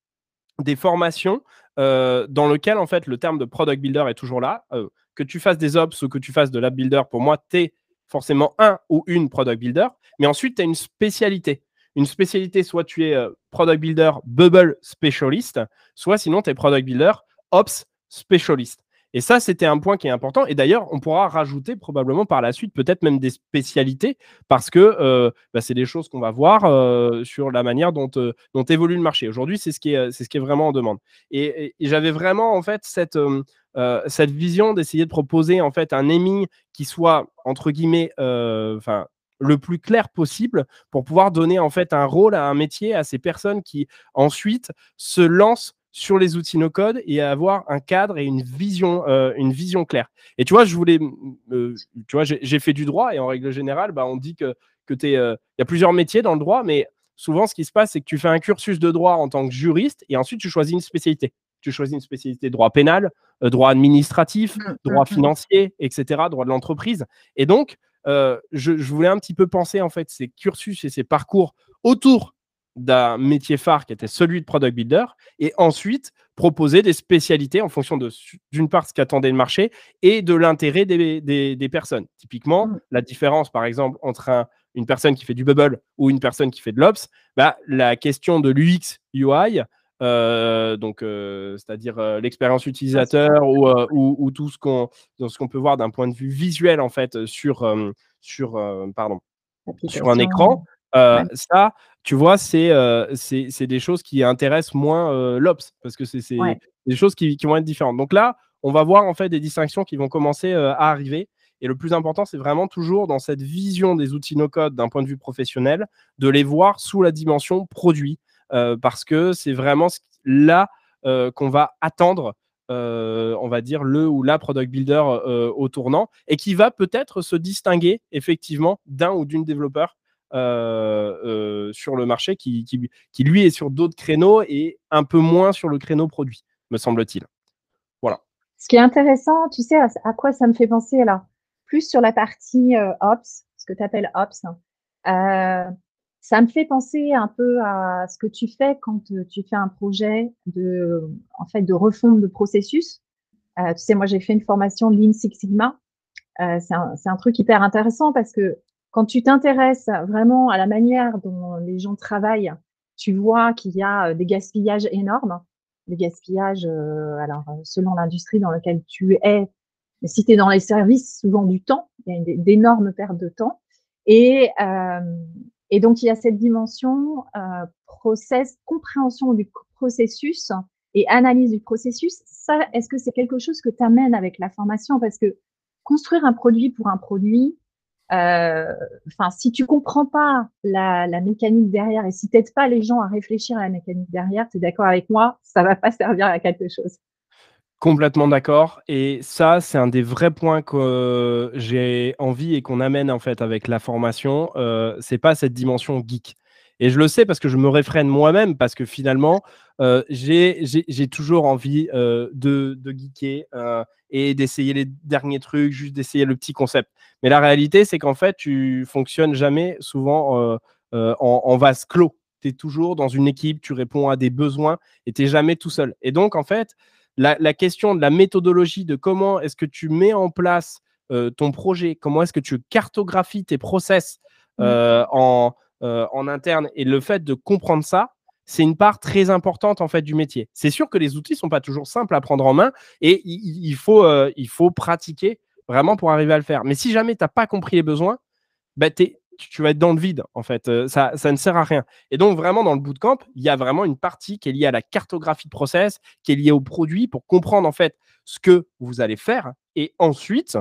des formations dans lesquelles, en fait, le terme de product builder est toujours là. Que tu fasses des ops ou que tu fasses de l'app builder, pour moi, tu es forcément un ou une product builder, mais ensuite tu as une spécialité. Une spécialité, soit tu es product builder bubble specialist, soit sinon tu es product builder ops specialist. Et ça, c'était un point qui est important. Et d'ailleurs, on pourra rajouter probablement par la suite peut-être même des spécialités parce que euh, bah, c'est des choses qu'on va voir euh, sur la manière dont, dont évolue le marché. Aujourd'hui, c'est ce, qui est, vraiment en demande. Et, j'avais vraiment en fait cette, euh, vision d'essayer de proposer en fait un naming qui soit entre guillemets, euh, enfin le plus clair possible pour pouvoir donner en fait un rôle à un métier à ces personnes qui ensuite se lancent sur les outils no code et avoir un cadre et une vision, euh, une vision claire. Et tu vois, je voulais, tu vois, j'ai fait du droit et en règle générale, bah, on dit que que il y a plusieurs métiers dans le droit, mais souvent ce qui se passe, c'est que tu fais un cursus de droit en tant que juriste et ensuite tu choisis une spécialité tu choisis une spécialité droit pénal, euh, droit administratif, mmh, droit mmh, mmh. financier, etc., droit de l'entreprise. Et donc, euh, je, voulais un petit peu penser en fait ces cursus et ces parcours autour d'un métier phare qui était celui de product builder et ensuite proposer des spécialités en fonction de d'une part ce qu'attendait le marché et de l'intérêt des, personnes. Typiquement, la différence par exemple entre une personne qui fait du bubble ou une personne qui fait de l'ops, bah, la question de l'UX UI, euh, donc euh, c'est-à-dire euh, l'expérience utilisateur ou, tout ce qu'on ce qu'on peut voir d'un point de vue visuel en fait sur sur pardon sur un écran. Ça, tu vois, c'est c'est des choses qui intéressent moins l'ops parce que c'est des choses qui, qui, vont être différentes. Donc là, on va voir en fait des distinctions qui vont commencer à arriver. Et le plus important, c'est vraiment toujours dans cette vision des outils no-code d'un point de vue professionnel, de les voir sous la dimension produit. Euh, parce que c'est vraiment là euh, qu'on va attendre euh, on va dire, le ou la product builder au tournant et qui va peut-être se distinguer effectivement d'un ou d'une développeur sur le marché qui, qui, lui est sur d'autres créneaux et un peu moins sur le créneau produit, me semble-t-il. Voilà. Ce qui est intéressant, tu sais, à, quoi ça me fait penser alors Plus sur la partie Ops, ce que tu appelles Ops. Ça me fait penser un peu à ce que tu fais quand tu fais un projet de, en fait, de refonte de processus. Euh, tu sais, moi, j'ai fait une formation Lean Six Sigma. Euh, c'est un, truc hyper intéressant parce que quand tu t'intéresses vraiment à la manière dont les gens travaillent, tu vois qu'il y a des gaspillages énormes. Des gaspillages, euh, alors, selon l'industrie dans laquelle tu es, si tu es dans les services, souvent du temps, il y a d'énormes pertes de temps. Et, euh, et donc, il y a cette dimension euh, process, compréhension du processus et analyse du processus. Ça, est-ce que c'est quelque chose que tu amènes avec la formation? Parce que construire un produit pour un produit, euh, enfin, si tu comprends pas la, mécanique derrière et si t'aides pas les gens à réfléchir à la mécanique derrière, tu es d'accord avec moi, ça va pas servir à quelque chose. Complètement d'accord. Et ça, c'est un des vrais points que j'ai envie et qu'on amène en fait avec la formation. Euh, c'est pas cette dimension geek. Et je le sais parce que je me réfrène moi-même parce que finalement, euh, j'ai toujours envie euh, de, de, geeker euh, et d'essayer les derniers trucs, juste d'essayer le petit concept. Mais la réalité, c'est qu'en fait, tu fonctionnes jamais souvent en, en vase clos. Tu es toujours dans une équipe, tu réponds à des besoins et tu n'es jamais tout seul. Et donc, en fait, la, question de la méthodologie, de comment est-ce que tu mets en place ton projet, comment est-ce que tu cartographies tes process mmh. en, euh, en interne et le fait de comprendre ça, c'est une part très importante en fait du métier. C'est sûr que les outils sont pas toujours simples à prendre en main et il, faut, il faut pratiquer vraiment pour arriver à le faire. Mais si jamais tu n'as pas compris les besoins, bah, tu vas être dans le vide, en fait. Euh, ça, ça ne sert à rien. Et donc, vraiment, dans le bootcamp, il y a vraiment une partie qui est liée à la cartographie de process, qui est liée au produit pour comprendre, en fait, ce que vous allez faire. Et ensuite,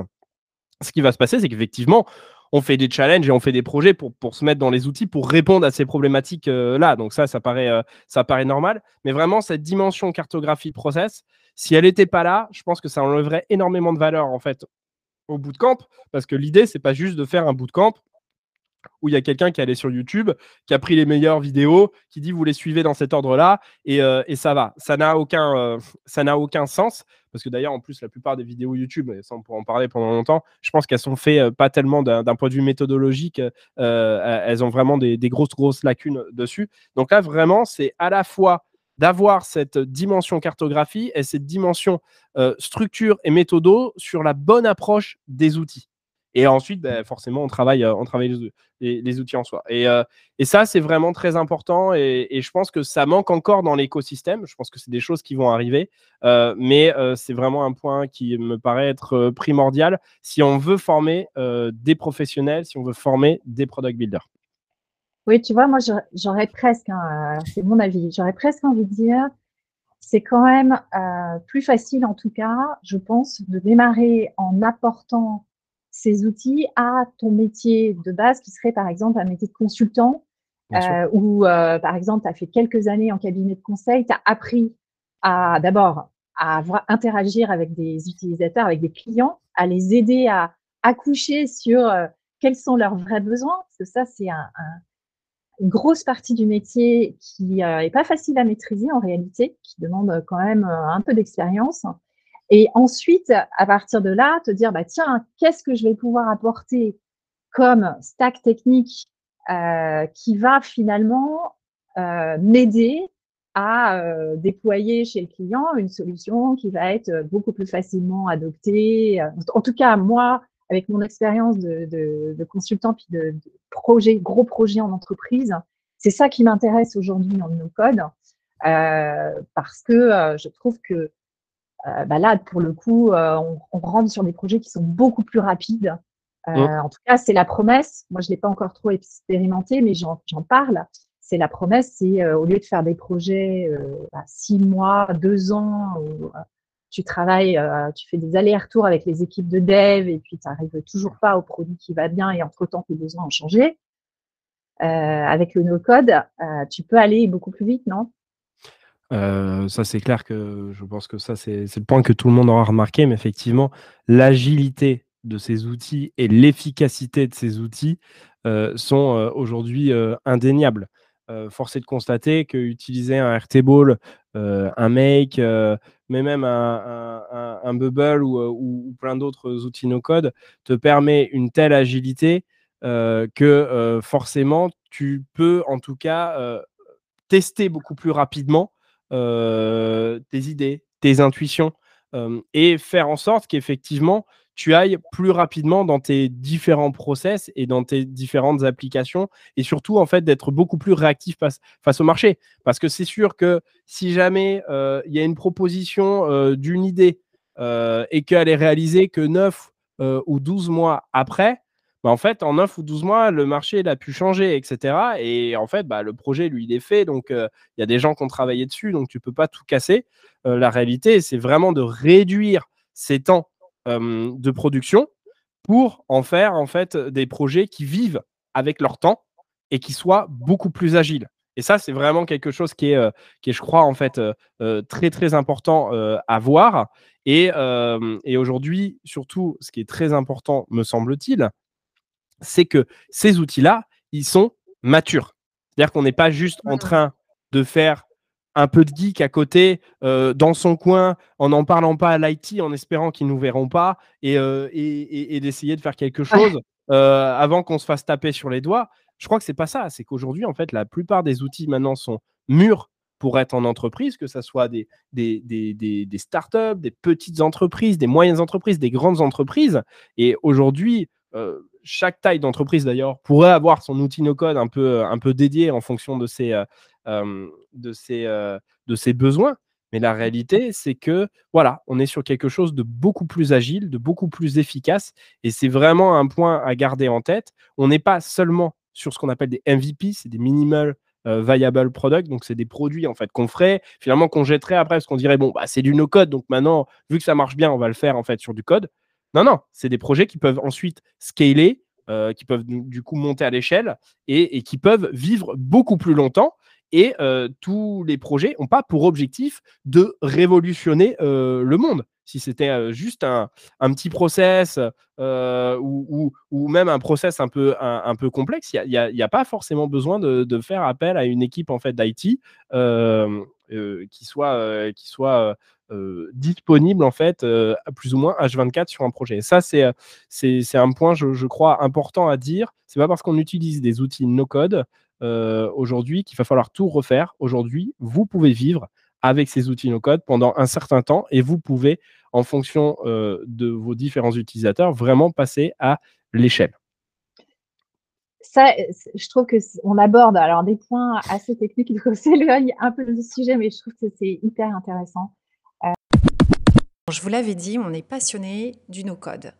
ce qui va se passer, c'est qu'effectivement, on fait des challenges et on fait des projets pour, se mettre dans les outils pour répondre à ces problématiques-là. Donc ça, ça paraît, ça paraît normal. Mais vraiment, cette dimension cartographie process, si elle n'était pas là, je pense que ça enlèverait énormément de valeur en fait au bootcamp, parce que l'idée, c'est pas juste de faire un bootcamp où il y a quelqu'un qui est allé sur YouTube, qui a pris les meilleures vidéos, qui dit vous les suivez dans cet ordre-là, et, euh, ça va. Ça n'a aucun, euh, ça n'a aucun sens, parce que d'ailleurs, en plus, la plupart des vidéos YouTube, et ça on pourra en parler pendant longtemps, je pense qu'elles sont faites euh, pas tellement d'un point de vue méthodologique, elles ont vraiment des, grosses, grosses lacunes dessus. Donc là, vraiment, c'est à la fois d'avoir cette dimension cartographie et cette dimension structure et méthodo sur la bonne approche des outils. Et ensuite, ben, forcément, on travaille, travaille les, outils en soi. Et, et ça, c'est vraiment très important. Et, je pense que ça manque encore dans l'écosystème. Je pense que c'est des choses qui vont arriver. mais c'est vraiment un point qui me paraît être primordial si on veut former des professionnels, si on veut former des product builders. Oui, tu vois, moi, j'aurais presque, c'est mon avis, j'aurais presque envie de dire, c'est quand même plus facile, en tout cas, je pense, de démarrer en apportant ces outils à ton métier de base, qui serait par exemple un métier de consultant, euh, ou euh, par exemple, tu as fait quelques années en cabinet de conseil, tu as appris à d'abord à avoir, interagir avec des utilisateurs, avec des clients, à les aider à accoucher sur euh, quels sont leurs vrais besoins, parce que ça, c'est un, une grosse partie du métier qui euh, est pas facile à maîtriser en réalité, qui demande quand même un peu d'expérience. Et ensuite, à partir de là, te dire, bah, tiens, qu'est-ce que je vais pouvoir apporter comme stack technique euh, qui va finalement euh, m'aider à euh, déployer chez le client une solution qui va être beaucoup plus facilement adoptée. En tout cas, moi, avec mon expérience de, de, de, consultant puis de, de projet, gros projet en entreprise, c'est ça qui m'intéresse aujourd'hui en no-code euh, parce que euh, je trouve que euh, bah là, pour le coup, euh, on, on, rentre sur des projets qui sont beaucoup plus rapides. Euh, En tout cas, c'est la promesse. Moi, je l'ai pas encore trop expérimenté, mais j'en parle. C'est la promesse, c'est au lieu de faire des projets à six mois, deux ans, où, tu travailles, tu fais des allers-retours avec les équipes de dev et puis tu n'arrives toujours pas au produit qui va bien et entre-temps, tes besoins ont changé. avec le no-code, tu peux aller beaucoup plus vite, non? Euh, ça, c'est clair que je pense que ça, c'est le point que tout le monde aura remarqué, mais effectivement, l'agilité de ces outils et l'efficacité de ces outils euh, sont euh, aujourd'hui indéniables. force est de constater qu'utiliser un RT-Ball, un Make, mais même un, Bubble ou, plein d'autres outils no-code te permet une telle agilité que forcément, tu peux en tout cas tester beaucoup plus rapidement tes idées, tes intuitions, et faire en sorte qu'effectivement, tu ailles plus rapidement dans tes différents process et dans tes différentes applications et surtout en fait d'être beaucoup plus réactif face, au marché. Parce que c'est sûr que si jamais il y a une proposition d'une idée et qu'elle est réalisée que 9 ou 12 mois après, bah, en fait, en 9 ou 12 mois, le marché a pu changer, etc. Et en fait, bah, le projet, lui, il est fait. Donc, il y a des gens qui ont travaillé dessus, donc tu ne peux pas tout casser. la réalité, c'est vraiment de réduire ces temps de production pour en faire des projets qui vivent avec leur temps et qui soient beaucoup plus agiles. Et ça, c'est vraiment quelque chose qui est, qui est, je crois, en fait, très, très important à voir. Et aujourd'hui, surtout, ce qui est très important, me semble-t-il, c'est que ces outils-là, ils sont matures. C'est-à-dire qu'on n'est pas juste en train de faire un peu de geek à côté, euh, dans son coin, en n'en parlant pas à l'IT, en espérant qu'ils ne nous verront pas, et, euh, d'essayer de faire quelque chose euh, avant qu'on se fasse taper sur les doigts. Je crois que c'est pas ça. C'est qu'aujourd'hui, en fait, la plupart des outils maintenant sont mûrs pour être en entreprise, que ce soit des, des, des, des, startups, des petites entreprises, des moyennes entreprises, des grandes entreprises. Et aujourd'hui, chaque taille d'entreprise d'ailleurs pourrait avoir son outil no-code un peu, un peu dédié en fonction de ses, de ses, de ses besoins. Mais la réalité, c'est que voilà, on est sur quelque chose de beaucoup plus agile, de beaucoup plus efficace. Et c'est vraiment un point à garder en tête. On n'est pas seulement sur ce qu'on appelle des MVP, c'est des minimal viable product. Donc, c'est des produits en fait qu'on ferait, finalement qu'on jetterait après parce qu'on dirait bon, bah, c'est du no-code. Donc maintenant, vu que ça marche bien, on va le faire en fait sur du code. Non, non, c'est des projets qui peuvent ensuite scaler qui peuvent du coup monter à l'échelle et, qui peuvent vivre beaucoup plus longtemps. Et tous les projets n'ont pas pour objectif de révolutionner le monde si c'était juste un, petit process ou, même un process un peu, complexe, il n'y a, pas forcément besoin de, faire appel à une équipe en fait d'IT qui soit, qui soit disponible en fait plus ou moins H24 sur un projet. Et ça, c'est, c'est, un point, je, crois, important à dire. C'est pas parce qu'on utilise des outils no-code aujourd'hui qu'il va falloir tout refaire. Aujourd'hui, vous pouvez vivre avec ces outils no-code pendant un certain temps et vous pouvez, en fonction euh, de vos différents utilisateurs, vraiment passer à l'échelle. Ça, je trouve que on aborde alors des points assez techniques, il s'éloigne un peu du sujet, mais je trouve que c'est hyper intéressant. Je vous l'avais dit, on est passionné du no-code.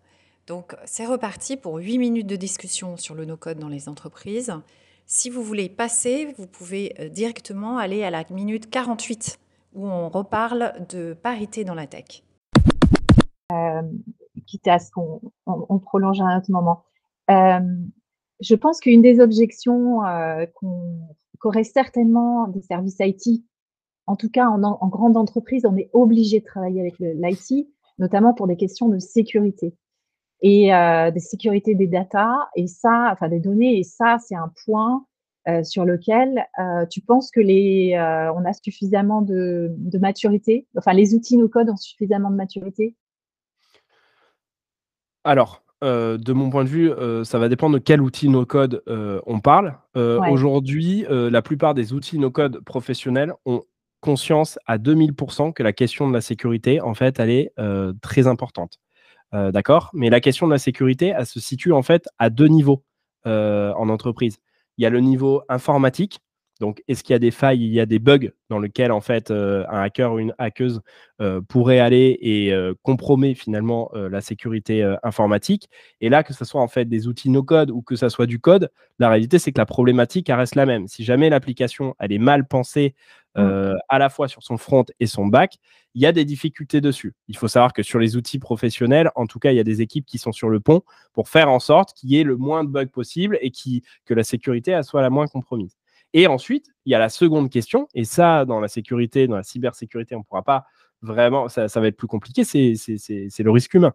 Donc, c'est reparti pour 8 minutes de discussion sur le no-code dans les entreprises. Si vous voulez passer, vous pouvez euh, directement aller à la minute 48 où on reparle de parité dans la tech. Euh, quitte à ce qu'on on, prolonge à un autre moment. Euh, je pense qu'une des objections euh, qu'auraient certainement des services IT, en tout cas en, en grande entreprise, on est obligé de travailler avec l'IT, notamment pour des questions de sécurité et euh, de sécurité des data et ça, enfin des données. Et ça, c'est un point euh, sur lequel euh, tu penses que les, euh, on a suffisamment de, maturité, enfin les outils no code ont suffisamment de maturité? Alors, de mon point de vue, ça va dépendre de quel outil no code on parle. Aujourd'hui, la plupart des outils no code professionnels ont conscience à 2000% que la question de la sécurité, en fait, elle est très importante. D'accord? Mais la question de la sécurité, elle se situe en fait à deux niveaux en entreprise. Il y a le niveau informatique. Donc, est-ce qu'il y a des failles, il y a des bugs dans lesquels en fait euh, un hacker ou une hackeuse euh, pourrait aller et euh, compromet finalement la sécurité informatique. Et là, que ce soit en fait des outils no code ou que ce soit du code, la réalité c'est que la problématique reste la même. Si jamais l'application elle est mal pensée mmh. à la fois sur son front et son back, il y a des difficultés dessus. Il faut savoir que sur les outils professionnels, en tout cas, il y a des équipes qui sont sur le pont pour faire en sorte qu'il y ait le moins de bugs possible et que la sécurité soit la moins compromise. Et ensuite, il y a la seconde question, et ça, dans la sécurité, dans la cybersécurité, on ne pourra pas vraiment, ça, va être plus compliqué, c'est le risque humain.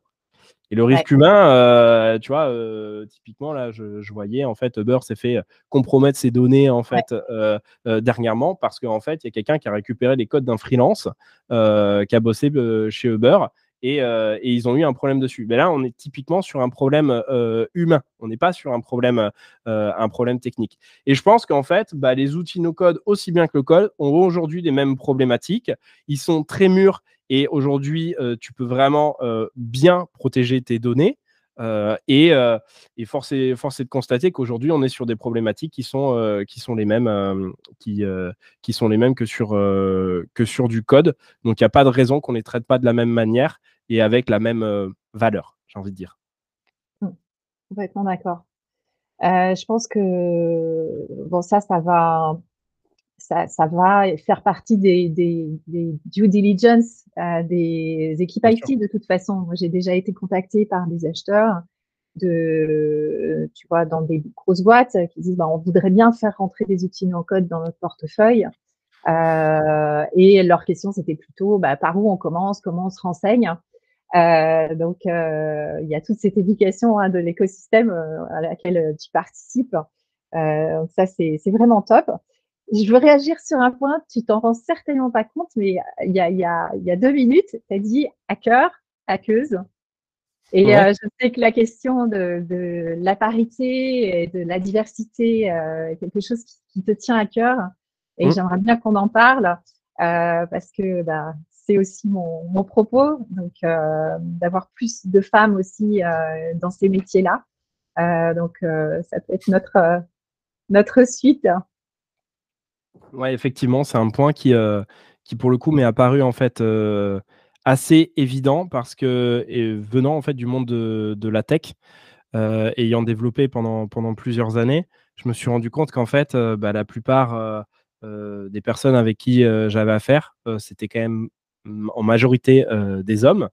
Et le risque humain, euh, tu vois, euh, typiquement, là, je, voyais, en fait, Uber s'est fait compromettre ses données, en fait, euh, dernièrement, parce qu'en fait, il y a quelqu'un qui a récupéré les codes d'un freelance qui a bossé chez Uber euh, et, ils ont eu un problème dessus. Mais là, on est typiquement sur un problème euh, humain. On n'est pas sur un problème, euh, un problème technique. Et je pense qu'en fait, bah, les outils no-code, aussi bien que le code, ont aujourd'hui les mêmes problématiques. Ils sont très mûrs et aujourd'hui, tu peux vraiment bien protéger tes données. et, et est, force, est, de constater qu'aujourd'hui, on est sur des problématiques qui sont, les mêmes, que sur, du code. Donc, il n'y a pas de raison qu'on ne les traite pas de la même manière et avec la même euh, valeur, j'ai envie de dire. Mmh. Complètement d'accord. Euh, je pense que bon, ça, ça va, ça, ça va faire partie des, des, des due diligence euh, des équipes IT de toute façon. Moi, j'ai déjà été contactée par des acheteurs de, tu vois, dans des grosses boîtes qui disent, bah, on voudrait bien faire rentrer des outils non code dans notre portefeuille. Euh, et leur question, c'était plutôt, bah, par où on commence, comment on se renseigne. Euh, donc, euh, il y a toute cette éducation hein, de l'écosystème euh, à laquelle tu participes. donc ça, c'est vraiment top. Je veux réagir sur un point, tu t'en rends certainement pas compte, mais il y a, il y a, il y a deux minutes, tu as dit hacker, hackeuse. Et je sais que la question de, de, la parité et de la diversité est quelque chose qui, te tient à cœur. Et mmh. j'aimerais bien qu'on en parle parce que bah, c'est aussi mon, mon, propos, donc euh, d'avoir plus de femmes aussi euh, dans ces métiers-là. Euh, donc ça peut être notre, notre suite. Oui, effectivement, c'est un point qui, qui pour le coup m'est apparu en fait assez évident parce que venant en fait du monde de, la tech, ayant développé pendant, pendant plusieurs années, je me suis rendu compte qu'en fait, bah, la plupart des personnes avec qui j'avais affaire, c'était quand même en majorité euh, des hommes.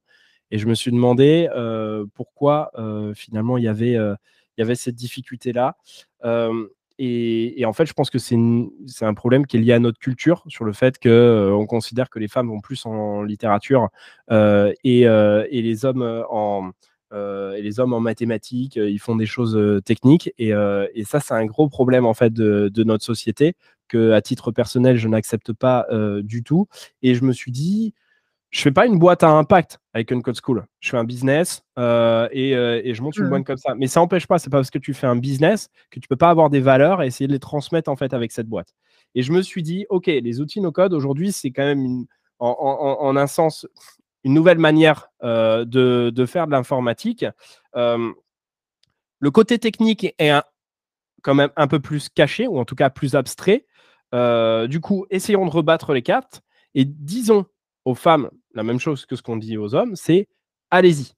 Et je me suis demandé euh, pourquoi euh, finalement il y avait il y avait cette difficulté-là. Et, en fait, je pense que c'est un problème qui est lié à notre culture, sur le fait qu'on considère que les femmes vont plus en littérature et, les hommes en, et les hommes en mathématiques, ils font des choses techniques. Et, ça, c'est un gros problème en fait de, de notre société que, à titre personnel, je n'accepte pas du tout. Et je me suis dit, je fais pas une boîte à impact avec Uncode School. Je fais un business euh, euh, et, je monte une mmh. boîte comme ça. Mais ça n'empêche pas, c'est pas parce que tu fais un business que tu peux pas avoir des valeurs et essayer de les transmettre en fait avec cette boîte. Et je me suis dit, ok, les outils no code aujourd'hui, c'est quand même en, un sens une nouvelle manière euh, de, faire de l'informatique. le côté technique est quand même un peu plus caché ou en tout cas plus abstrait. du coup, essayons de rebattre les cartes et disons aux femmes la même chose que ce qu'on dit aux hommes, c'est allez-y.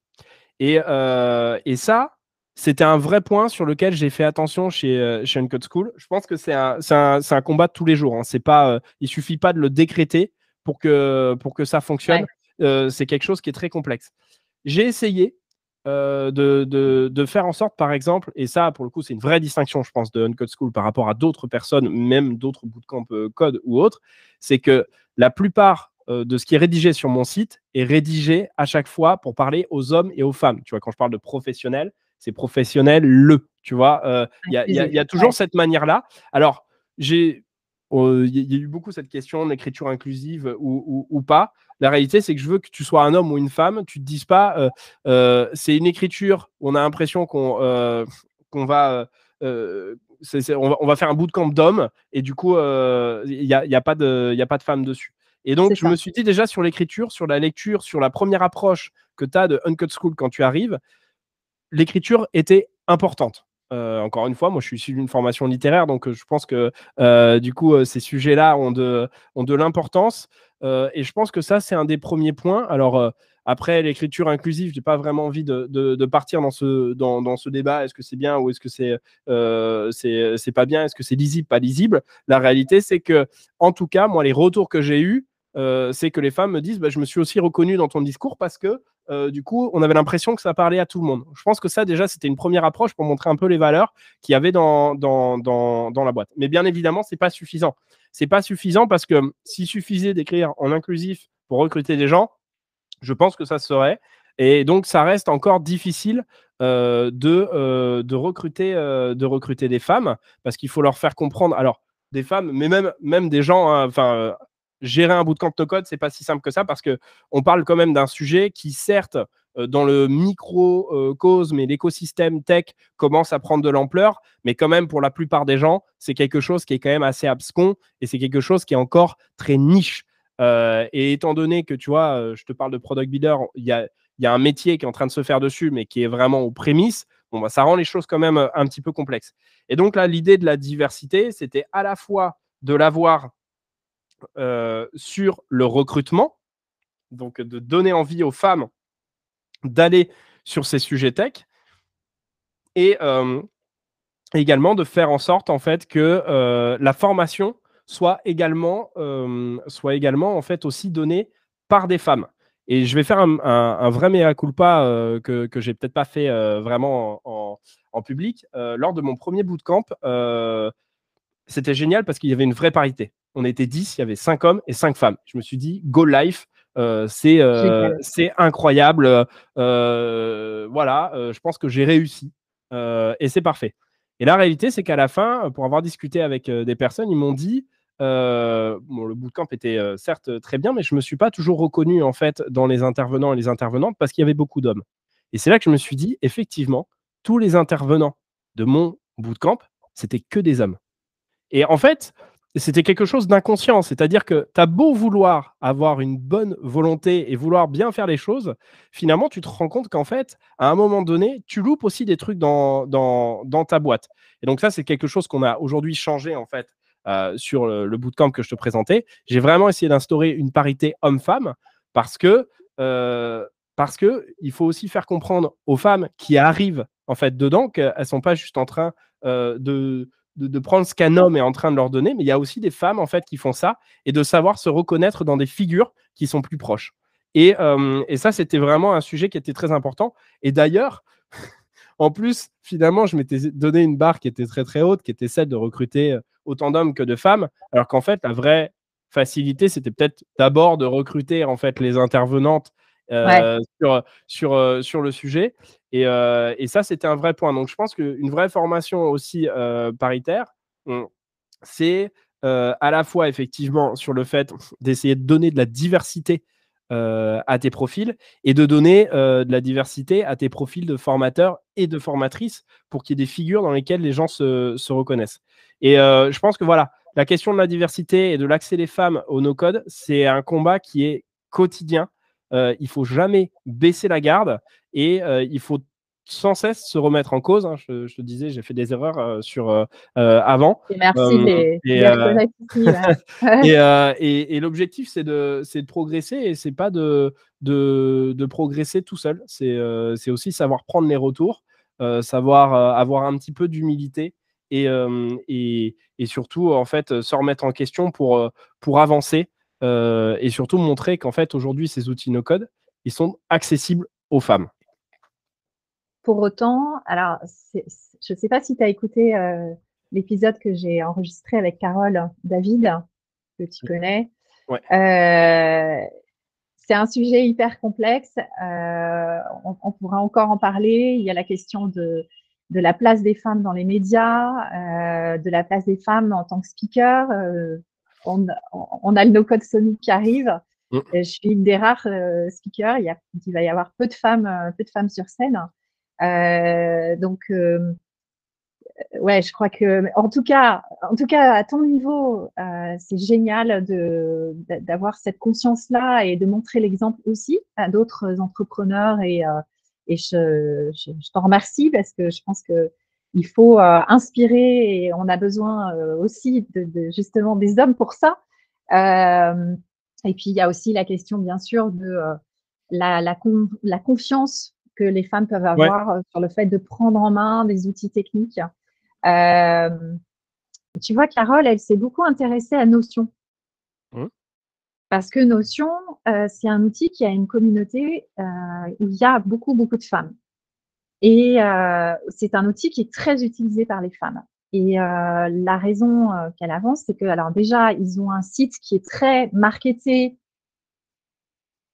Et, euh, et, ça, c'était un vrai point sur lequel j'ai fait attention chez, euh, chez Uncode School. Je pense que c'est un, un, un, combat de tous les jours. Hein. C'est pas, euh, il suffit pas de le décréter pour que, pour que ça fonctionne. c'est quelque chose qui est très complexe. J'ai essayé de, de, de, faire en sorte, par exemple, et ça, pour le coup, c'est une vraie distinction, je pense, de Uncode School par rapport à d'autres personnes, même d'autres bootcamp code ou autres, c'est que la plupart euh, de ce qui est rédigé sur mon site est rédigé à chaque fois pour parler aux hommes et aux femmes. Tu vois, quand je parle de professionnel, c'est professionnel le. Tu vois, euh, il y, a toujours cette manière-là. Alors, j'ai il y a eu beaucoup cette question d'écriture inclusive ou, pas. La réalité, c'est que je veux que tu sois un homme ou une femme. Tu te dises pas, euh, c'est une écriture où on a l'impression qu'on va, on va, faire un bootcamp d'hommes et du coup, il n'y a, y a, pas de, a pas de femmes dessus. Et donc, je me suis dit déjà sur l'écriture, sur la lecture, sur la première approche que tu as de Uncut School quand tu arrives, l'écriture était importante. Euh, encore une fois, moi je suis issu d'une formation littéraire, donc euh, je pense que euh, du coup ces sujets-là ont de, ont de l'importance. et je pense que ça, c'est un des premiers points. Alors après, l'écriture inclusive, je n'ai pas vraiment envie de, de, partir dans ce, dans, dans ce débat. Est-ce que c'est bien ou est-ce que c'est c'est pas bien? Est-ce que c'est lisible, pas lisible? La réalité, c'est que, en tout cas, moi, les retours que j'ai eus, euh, c'est que les femmes me disent bah, Je me suis aussi reconnue dans ton discours parce que euh, du coup, on avait l'impression que ça parlait à tout le monde. Je pense que ça, déjà, c'était une première approche pour montrer un peu les valeurs qu'il y avait dans, dans, dans, la boîte. Mais bien évidemment, c'est pas suffisant. C'est pas suffisant parce que s'il suffisait d'écrire en inclusif pour recruter des gens, je pense que ça serait. Et donc, ça reste encore difficile euh, de, de, recruter, de recruter des femmes parce qu'il faut leur faire comprendre. Alors, des femmes, mais même, même des gens, hein, enfin, gérer un bootcamp no code, c'est pas si simple que ça parce que on parle quand même d'un sujet qui, certes, euh, dans le micro-cause, mais l'écosystème tech commence à prendre de l'ampleur, mais quand même, pour la plupart des gens, c'est quelque chose qui est quand même assez abscon et c'est quelque chose qui est encore très niche. Euh, et étant donné que, tu vois, euh, je te parle de product builder, il y a, y a, un métier qui est en train de se faire dessus, mais qui est vraiment aux prémices, bon, bah, ça rend les choses quand même un petit peu complexes. Et donc là, l'idée de la diversité, c'était à la fois de l'avoir euh, sur le recrutement, donc de donner envie aux femmes d'aller sur ces sujets tech, et euh, également de faire en sorte en fait que euh, la formation soit également, soit également en fait aussi donnée par des femmes. Et je vais faire un, vrai mea culpa que, que j'ai peut-être pas fait vraiment en, en public. lors de mon premier bootcamp, c'était génial parce qu'il y avait une vraie parité on était 10, il y avait 5 hommes et 5 femmes. Je me suis dit, go life, euh, euh, c'est incroyable. Euh, voilà, je pense que j'ai réussi et c'est parfait. Et la réalité, c'est qu'à la fin, pour avoir discuté avec des personnes, ils m'ont dit, bon, le bootcamp était certes très bien, mais je ne me suis pas toujours reconnu en fait dans les intervenants et les intervenantes parce qu'il y avait beaucoup d'hommes. Et c'est là que je me suis dit, effectivement, tous les intervenants de mon bootcamp, c'était que des hommes. Et en fait, c'était quelque chose d'inconscient. C'est-à-dire que tu as beau vouloir avoir une bonne volonté et vouloir bien faire les choses, finalement, tu te rends compte qu'en fait, à un moment donné, tu loupes aussi des trucs dans, ta boîte. Et donc, ça, c'est quelque chose qu'on a aujourd'hui changé, en fait, euh, sur le, bootcamp que je te présentais. J'ai vraiment essayé d'instaurer une parité homme-femme parce que. Euh, faut aussi faire comprendre aux femmes qui arrivent en fait dedans qu'elles ne sont pas juste en train euh, de, de, prendre ce qu'un homme est en train de leur donner, mais il y a aussi des femmes en fait qui font ça et de savoir se reconnaître dans des figures qui sont plus proches. Et, euh, ça, c'était vraiment un sujet qui était très important. Et d'ailleurs, en plus, finalement, je m'étais donné une barre qui était très très haute, qui était celle de recruter autant d'hommes que de femmes, alors qu'en fait, la vraie facilité, c'était peut-être d'abord de recruter en fait les intervenantes sur, sur, sur le sujet. Et, et ça, c'était un vrai point. Donc, je pense qu'une vraie formation aussi paritaire, c'est à la fois effectivement sur le fait d'essayer de donner de la diversité à tes profils et de donner de la diversité à tes profils de formateurs et de formatrices pour qu'il y ait des figures dans lesquelles les gens se, se reconnaissent. Et je pense que voilà, la question de la diversité et de l'accès des femmes au no-code, c'est un combat qui est quotidien. il il faut jamais baisser la garde et il faut sans cesse se remettre en cause. Hein. Je, te disais, j'ai fait des erreurs euh, sur euh, avant. Et merci les, et, l'objectif, c'est de, de progresser et c'est pas de, de, progresser tout seul. C'est aussi savoir prendre les retours, savoir avoir un petit peu d'humilité et, et, surtout en fait se remettre en question pour, pour avancer et surtout montrer qu'en fait aujourd'hui ces outils no code ils sont accessibles aux femmes. Pour autant, alors, je ne sais pas si tu as écouté euh, l'épisode que j'ai enregistré avec Carole David, que tu connais. Euh, c'est un sujet hyper complexe. Euh, on, pourra encore en parler. Il y a la question de, de la place des femmes dans les médias, de la place des femmes en tant que speaker. On, on, a le no-code Sonic qui arrive. Mm. Je suis une des rares speakers. Il, y a, il, va y avoir peu de femmes, peu de femmes sur scène. Euh, donc, euh, ouais, je crois que, en tout cas, en tout cas, à ton niveau, euh, c'est génial de d'avoir cette conscience-là et de montrer l'exemple aussi à d'autres entrepreneurs et et je, je, t'en remercie parce que je pense que il faut inspirer et on a besoin aussi de, de, justement des hommes pour ça. Euh, et puis il y a aussi la question bien sûr de la, la, la confiance que les femmes peuvent avoir euh, sur le fait de prendre en main des outils techniques. Euh, tu vois, Carole, elle s'est beaucoup intéressée à Notion. Mmh. Parce que Notion, euh, c'est un outil qui a une communauté où il y a beaucoup, beaucoup de femmes. Et c'est un outil qui est très utilisé par les femmes. Et la raison qu'elle avance, c'est que, alors déjà, ils ont un site qui est très marketé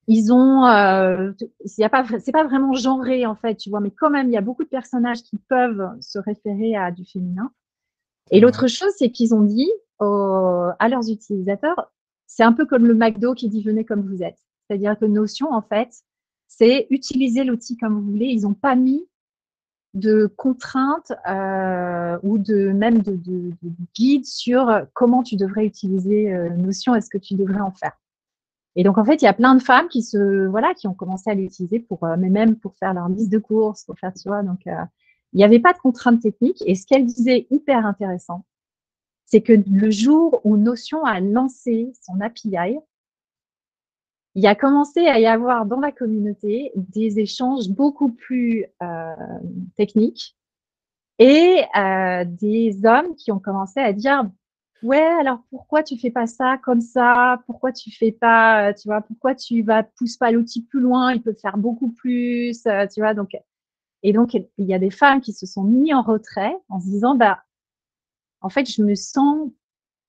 ils ont, euh, c'est pas, vraiment genré en fait, tu vois, mais quand même, il y a beaucoup de personnages qui peuvent se référer à du féminin. Et l'autre chose, c'est qu'ils ont dit à leurs utilisateurs, c'est un peu comme le McDo qui dit venez comme vous êtes. C'est-à-dire que Notion, en fait, c'est utiliser l'outil comme vous voulez. Ils n'ont pas mis de contraintes euh, ou de même de, de, de, guide sur comment tu devrais utiliser euh, Notion et ce que tu devrais en faire. Et donc, en fait, il y a plein de femmes qui se, voilà, qui ont commencé à l'utiliser pour, euh, mais même pour faire leur liste de courses, pour faire, tu vois. Donc, euh, il n'y avait pas de contraintes techniques. Et ce qu'elle disait hyper intéressant, c'est que le jour où Notion a lancé son API, il y a commencé à y avoir dans la communauté des échanges beaucoup plus euh, techniques et des hommes qui ont commencé à dire ouais, alors pourquoi tu fais pas ça comme ça? Pourquoi tu fais pas, euh, tu vois, pourquoi tu vas pousses pas l'outil plus loin? Il peut faire beaucoup plus, euh, tu vois. Donc, et donc il y a des femmes qui se sont mis en retrait en se disant, bah, en fait, je me sens,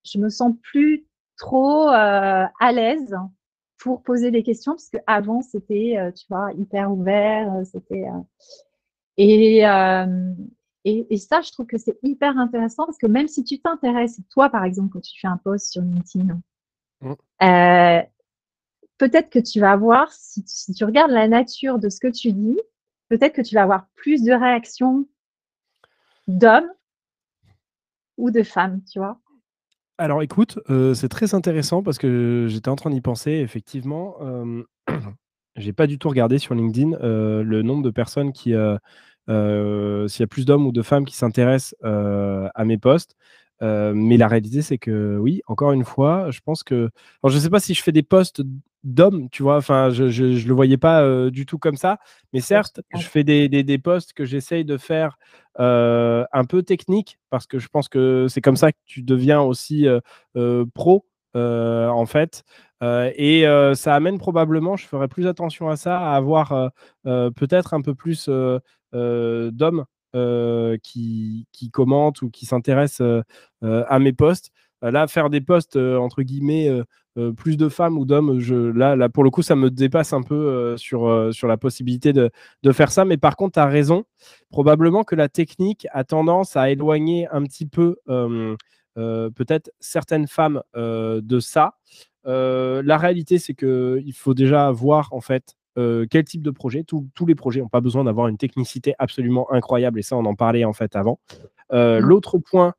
je me sens plus trop euh, à l'aise pour poser des questions parce que avant c'était, tu vois, hyper ouvert, c'était et et, ça, je trouve que c'est hyper intéressant parce que même si tu t'intéresses, toi par exemple, quand tu fais un post sur LinkedIn, mmh. euh, peut-être que tu vas avoir, si, tu regardes la nature de ce que tu dis, peut-être que tu vas avoir plus de réactions d'hommes ou de femmes, tu vois. Alors écoute, euh, c'est très intéressant parce que j'étais en train d'y penser, effectivement. Euh, j'ai pas du tout regardé sur LinkedIn euh, le nombre de personnes qui, s'il y a plus d'hommes ou de femmes qui s'intéressent euh, à mes postes. Euh, mais la réalité, c'est que oui, encore une fois, je pense que. Alors, je ne sais pas si je fais des postes d'hommes, tu vois, enfin, je ne le voyais pas du tout comme ça. Mais certes, je fais des, des, des postes que j'essaye de faire un peu techniques parce que je pense que c'est comme ça que tu deviens aussi pro, en fait. et ça amène probablement, je ferai plus attention à ça, à avoir peut-être un peu plus d'hommes qui, qui, commentent ou qui s'intéressent à mes posts. là, faire des posts entre guillemets plus de femmes ou d'hommes, là, là, pour le coup, ça me dépasse un peu sur, sur la possibilité de, de, faire ça. Mais par contre, tu as raison. Probablement que la technique a tendance à éloigner un petit peu peut-être certaines femmes de ça. la réalité, c'est qu'il faut déjà voir en fait quel type de projet? tous les projets n'ont pas besoin d'avoir une technicité absolument incroyable, et ça, on en parlait en fait avant. Mmh. L'autre point,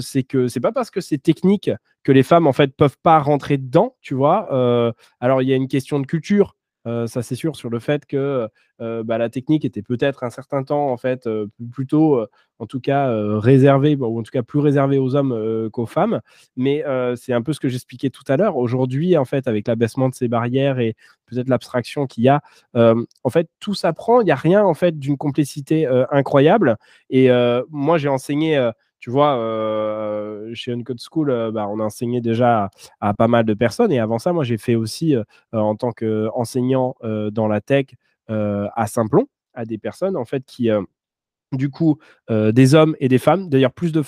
c'est que c'est pas parce que c'est technique que les femmes en fait peuvent pas rentrer dedans, tu vois? alors il y a une question de culture, ça c'est sûr sur le fait que bah, la technique était peut-être un certain temps en fait plutôt en tout cas réservée ou en tout cas plus réservée aux hommes qu'aux femmes. Mais c'est un peu ce que j'expliquais tout à l'heure. Aujourd'hui en fait avec l'abaissement de ces barrières et peut-être l'abstraction qu'il y a en fait tout s'apprend. Il n'y a rien en fait d'une complexité incroyable. Et moi j'ai enseigné tu vois, euh, chez Uncode School, euh, bah, on a enseigné déjà à, pas mal de personnes. Et avant ça, moi, j'ai fait aussi, euh, en tant qu'enseignant dans la tech à Saint-Plon, à des personnes, en fait, qui, du coup, des hommes et des femmes, d'ailleurs, plus de,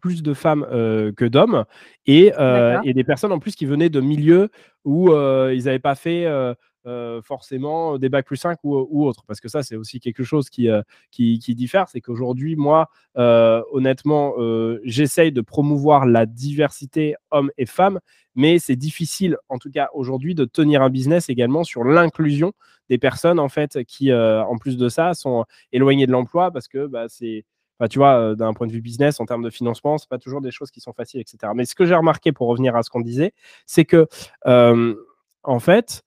plus de femmes que d'hommes, et, et, des personnes en plus qui venaient de milieux où ils n'avaient pas fait forcément des bacs plus 5 ou, autre. Parce que ça, c'est aussi quelque chose qui, euh, qui, diffère. C'est qu'aujourd'hui, moi, euh, honnêtement, j'essaye de promouvoir la diversité hommes et femmes, mais c'est difficile, en tout cas aujourd'hui, de tenir un business également sur l'inclusion des personnes, en fait, qui, en plus de ça, sont éloignées de l'emploi parce que bah, c'est. tu vois, d'un point de vue business, en termes de financement, c'est pas toujours des choses qui sont faciles, etc. Mais ce que j'ai remarqué, pour revenir à ce qu'on disait, c'est que, en fait,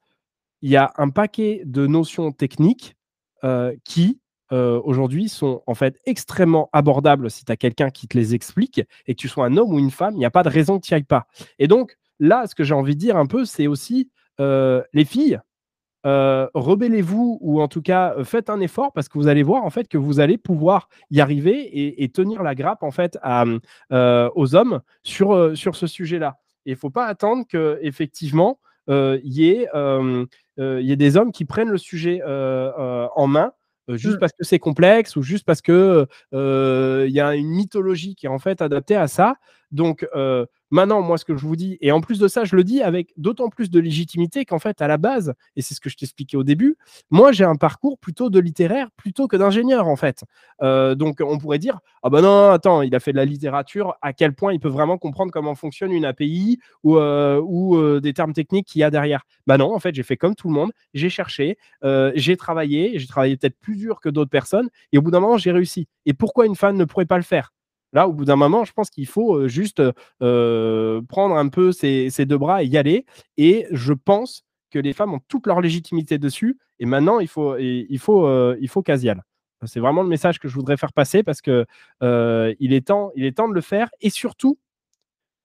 il y a un paquet de notions techniques euh, qui, euh, aujourd'hui, sont en fait extrêmement abordables si tu as quelqu'un qui te les explique et que tu sois un homme ou une femme, il n'y a pas de raison que tu n'y ailles pas. Et donc, là, ce que j'ai envie de dire un peu, c'est aussi euh, les filles, rebellez-vous ou en tout cas faites un effort parce que vous allez voir en fait que vous allez pouvoir y arriver et, tenir la grappe en fait aux hommes sur, sur ce sujet-là. Il ne faut pas attendre que effectivement il y ait euh, il y a des hommes qui prennent le sujet euh, euh, en main juste mmh. parce que c'est complexe ou juste parce que il y a une mythologie qui est en fait adaptée à ça. Donc Maintenant, moi, ce que je vous dis, et en plus de ça, je le dis avec d'autant plus de légitimité qu'en fait, à la base, et c'est ce que je t'expliquais au début, moi, j'ai un parcours plutôt de littéraire plutôt que d'ingénieur, en fait. Euh, donc, on pourrait dire, ah ben non, attends, il a fait de la littérature, à quel point il peut vraiment comprendre comment fonctionne une API ou, euh, euh, des termes techniques qu'il y a derrière. Bah non, en fait, j'ai fait comme tout le monde, j'ai cherché, j'ai travaillé, j'ai travaillé peut-être plus dur que d'autres personnes, et au bout d'un moment, j'ai réussi. Et pourquoi une femme ne pourrait pas le faire? Là, au bout d'un moment, je pense qu'il faut juste prendre un peu ses, deux bras et y aller. Et je pense que les femmes ont toute leur légitimité dessus. Et maintenant, il faut, il faut, il faut. C'est vraiment le message que je voudrais faire passer parce que il, est temps, il est temps de le faire. Et surtout,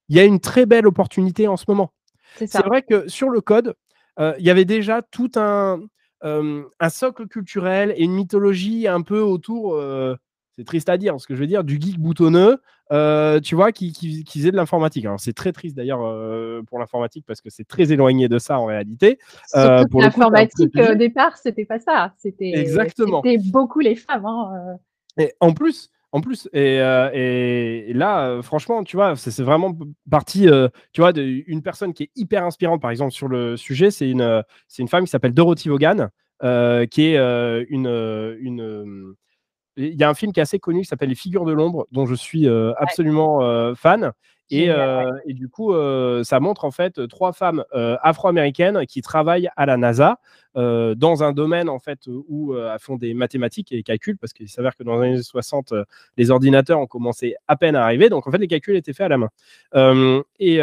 il y a une très belle opportunité en ce moment. C'est vrai que sur le code, il y avait déjà tout un, un socle culturel et une mythologie un peu autour c'est triste à dire, ce que je veux dire, du geek boutonneux, euh, tu vois, qui, qui, faisait de l'informatique. Alors, c'est très triste d'ailleurs euh, pour l'informatique parce que c'est très éloigné de ça en réalité. Euh, pour l'informatique, au départ, c'était pas ça. C'était Exactement. C'était beaucoup les femmes. Hein, et en plus, en plus, et, et, là, franchement, tu vois, c'est vraiment partie, tu vois, d'une personne qui est hyper inspirante, par exemple, sur le sujet. C'est une, c'est une femme qui s'appelle Dorothy Vaughan, qui est une, une il y a un film qui est assez connu qui s'appelle Les Figures de l'ombre, dont je suis euh, absolument euh, fan. Et, euh, et, du coup, ça montre en fait trois femmes afro-américaines qui travaillent à la NASA dans un domaine en fait où elles font des mathématiques et des calculs, parce qu'il s'avère que dans les années 60, les ordinateurs ont commencé à peine à arriver. Donc en fait, les calculs étaient faits à la main. et,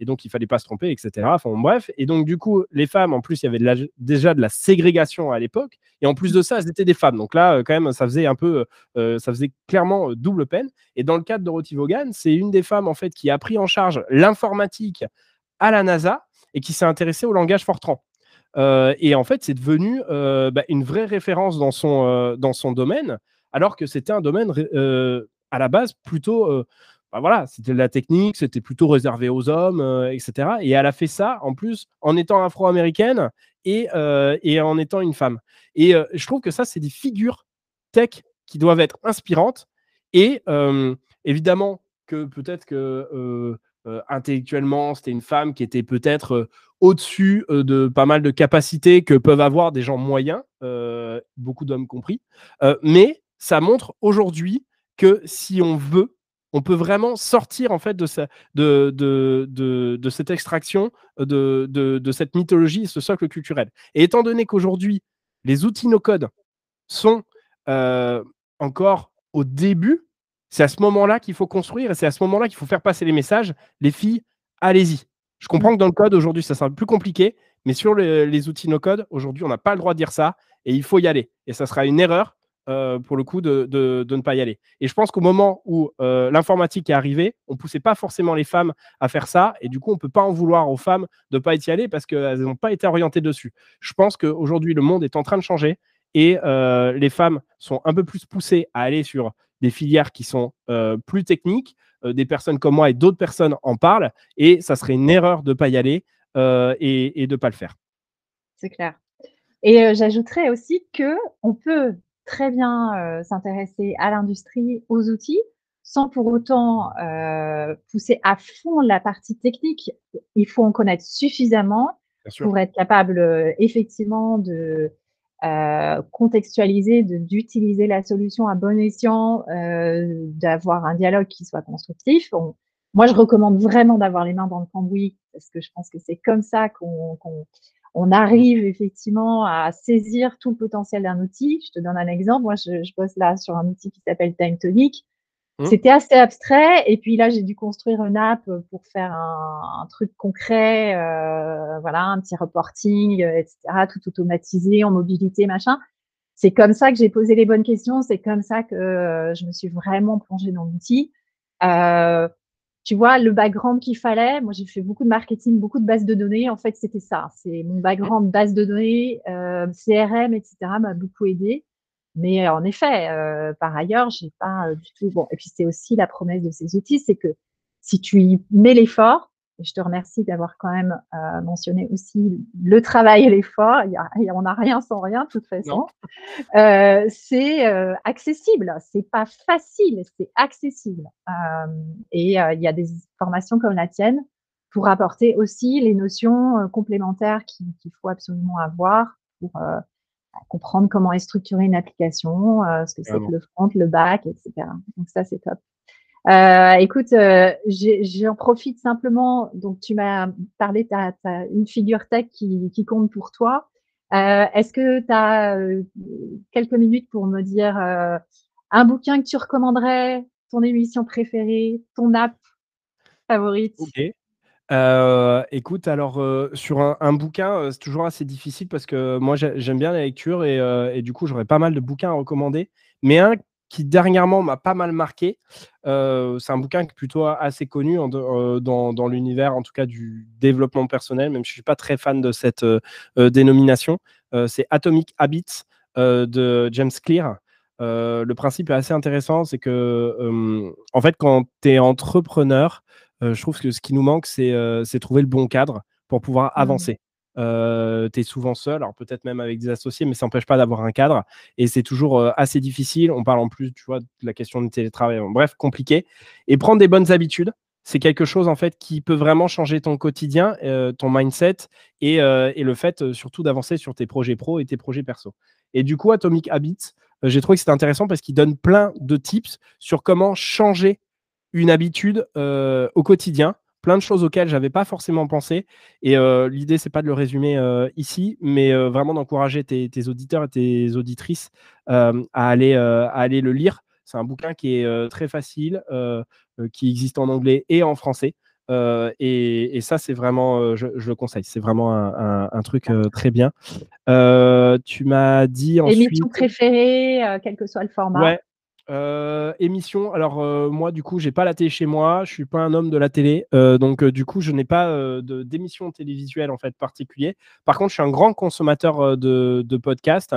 et donc il fallait pas se tromper, etc. Enfin bref, et donc du coup, les femmes, en plus, il y avait déjà de la ségrégation à l'époque, et en plus de ça, elles étaient des femmes. Donc là, euh, quand même, ça faisait un peu, euh, ça faisait clairement euh, double peine. Et dans le cadre de Dorothy Vaughan, c'est une des femmes en fait qui a pris en charge l'informatique à la NASA et qui s'est intéressée au langage Fortran. et en fait, c'est devenu bah, une vraie référence dans son, dans son domaine, alors que c'était un domaine à la base plutôt bah voilà, c'était de la technique, c'était plutôt réservé aux hommes, etc. Et elle a fait ça en plus en étant afro-américaine et, et en étant une femme. Et je trouve que ça, c'est des figures tech qui doivent être inspirantes. Et évidemment que peut-être que intellectuellement, c'était une femme qui était peut-être au-dessus de pas mal de capacités que peuvent avoir des gens moyens, beaucoup d'hommes compris. mais ça montre aujourd'hui que si on veut, on peut vraiment sortir en fait de, de, de, de, cette extraction, de, de, cette mythologie, ce socle culturel. Et étant donné qu'aujourd'hui, les outils no-code sont encore au début, c'est à ce moment-là qu'il faut construire et c'est à ce moment-là qu'il faut faire passer les messages. Les filles, allez-y. Je comprends que dans le code, aujourd'hui, ça sera plus compliqué, mais sur les outils no-code, aujourd'hui, on n'a pas le droit de dire ça et il faut y aller. Et ça sera une erreur euh, pour le coup de, ne pas y aller. Et je pense qu'au moment où euh, l'informatique est arrivée, on ne poussait pas forcément les femmes à faire ça, et du coup, on ne peut pas en vouloir aux femmes de ne pas y aller parce qu'elles n'ont pas été orientées dessus. Je pense qu'aujourd'hui, le monde est en train de changer, et euh, les femmes sont un peu plus poussées à aller sur des filières qui sont plus techniques. des personnes comme moi et d'autres personnes en parlent, et ça serait une erreur de ne pas y aller et, et de ne pas le faire. C'est clair. Et j'ajouterais aussi que on peut très bien euh, s'intéresser à l'industrie, aux outils, sans pour autant euh, pousser à fond la partie technique. Il faut en connaître suffisamment pour être capable euh, effectivement de contextualiser, d'utiliser la solution à bon escient, d'avoir un dialogue qui soit constructif. moi, je recommande vraiment d'avoir les mains dans le cambouis parce que je pense que c'est comme ça qu'on on arrive effectivement à saisir tout le potentiel d'un outil. Je te donne un exemple. Moi, je, je bosse là sur un outil qui s'appelle Time Tonic. Mmh. C'était assez abstrait. Et puis là, j'ai dû construire une app pour faire un, truc concret, euh, voilà, un petit reporting, euh, etc., tout automatisé en mobilité, machin. C'est comme ça que j'ai posé les bonnes questions. C'est comme ça que euh, je me suis vraiment plongée dans l'outil. Euh, tu vois, le background qu'il fallait. Moi, j'ai fait beaucoup de marketing, beaucoup de bases de données. En fait, c'était ça. C'est mon background base de données, euh, CRM, etc. m'a beaucoup aidé. Mais euh, en effet, euh, par ailleurs, j'ai pas euh, du tout. Bon, et puis c'est aussi la promesse de ces outils, c'est que si tu y mets l'effort, et je te remercie d'avoir quand même euh, mentionné aussi le travail et l'effort. Il on n'a rien sans rien, de toute façon. Euh, c'est euh, accessible. C'est pas facile, c'est accessible. Euh, et il y a des formations comme la tienne pour apporter aussi les notions complémentaires qu'il faut absolument avoir pour comprendre comment est structurée une application, ce que c'est que le front, le back, etc. Donc ça, c'est top. Euh, écoute, euh, j'en profite simplement. Donc, tu m'as parlé, tu as, une figure tech qui, compte pour toi. Euh, Est-ce que tu as quelques minutes pour me dire un bouquin que tu recommanderais, ton émission préférée, ton app favorite? Écoute, alors sur un, un bouquin, c'est toujours assez difficile parce que moi j'aime bien la lecture et, et du coup j'aurais pas mal de bouquins à recommander. Mais un qui dernièrement m'a pas mal marqué. Euh, c'est un bouquin qui est plutôt assez connu euh, dans, dans l'univers, en tout cas du développement personnel, même si je ne suis pas très fan de cette euh, dénomination. c'est Atomic Habits de James Clear. le principe est assez intéressant, c'est que, en fait, quand tu es entrepreneur, je trouve que ce qui nous manque, c'est trouver le bon cadre pour pouvoir mmh. Euh, tu es souvent seul, alors peut-être même avec des associés, mais ça n'empêche pas d'avoir un cadre. Et c'est toujours euh, assez difficile. On parle en plus, tu vois, de la question du télétravail. Bref, compliqué. Et prendre des bonnes habitudes, c'est quelque chose en fait qui peut vraiment changer ton quotidien, euh, ton mindset et, et, le fait surtout d'avancer sur tes projets pro et tes projets perso. Et du coup, Atomic Habits, j'ai trouvé que c'était intéressant parce qu'il donne plein de tips sur comment changer une habitude au quotidien plein de choses auxquelles j'avais pas forcément pensé. Et euh, l'idée, c'est pas de le résumer euh, ici, mais euh, vraiment d'encourager tes, auditeurs et tes auditrices à, aller, à aller le lire. C'est un bouquin qui est très facile, qui existe en anglais et en français. Et, ça, c'est vraiment, je, le conseille. C'est vraiment un, truc très bien. tu m'as dit ensuite. Émission préférée, quel que soit le format. Ouais, euh, émission. Alors euh, moi, du coup, j'ai pas la télé chez moi. Je suis pas un homme de la télé, euh, donc du coup, je n'ai pas d'émission télévisuelle en fait particulier. Par contre, je suis un grand consommateur de, podcasts.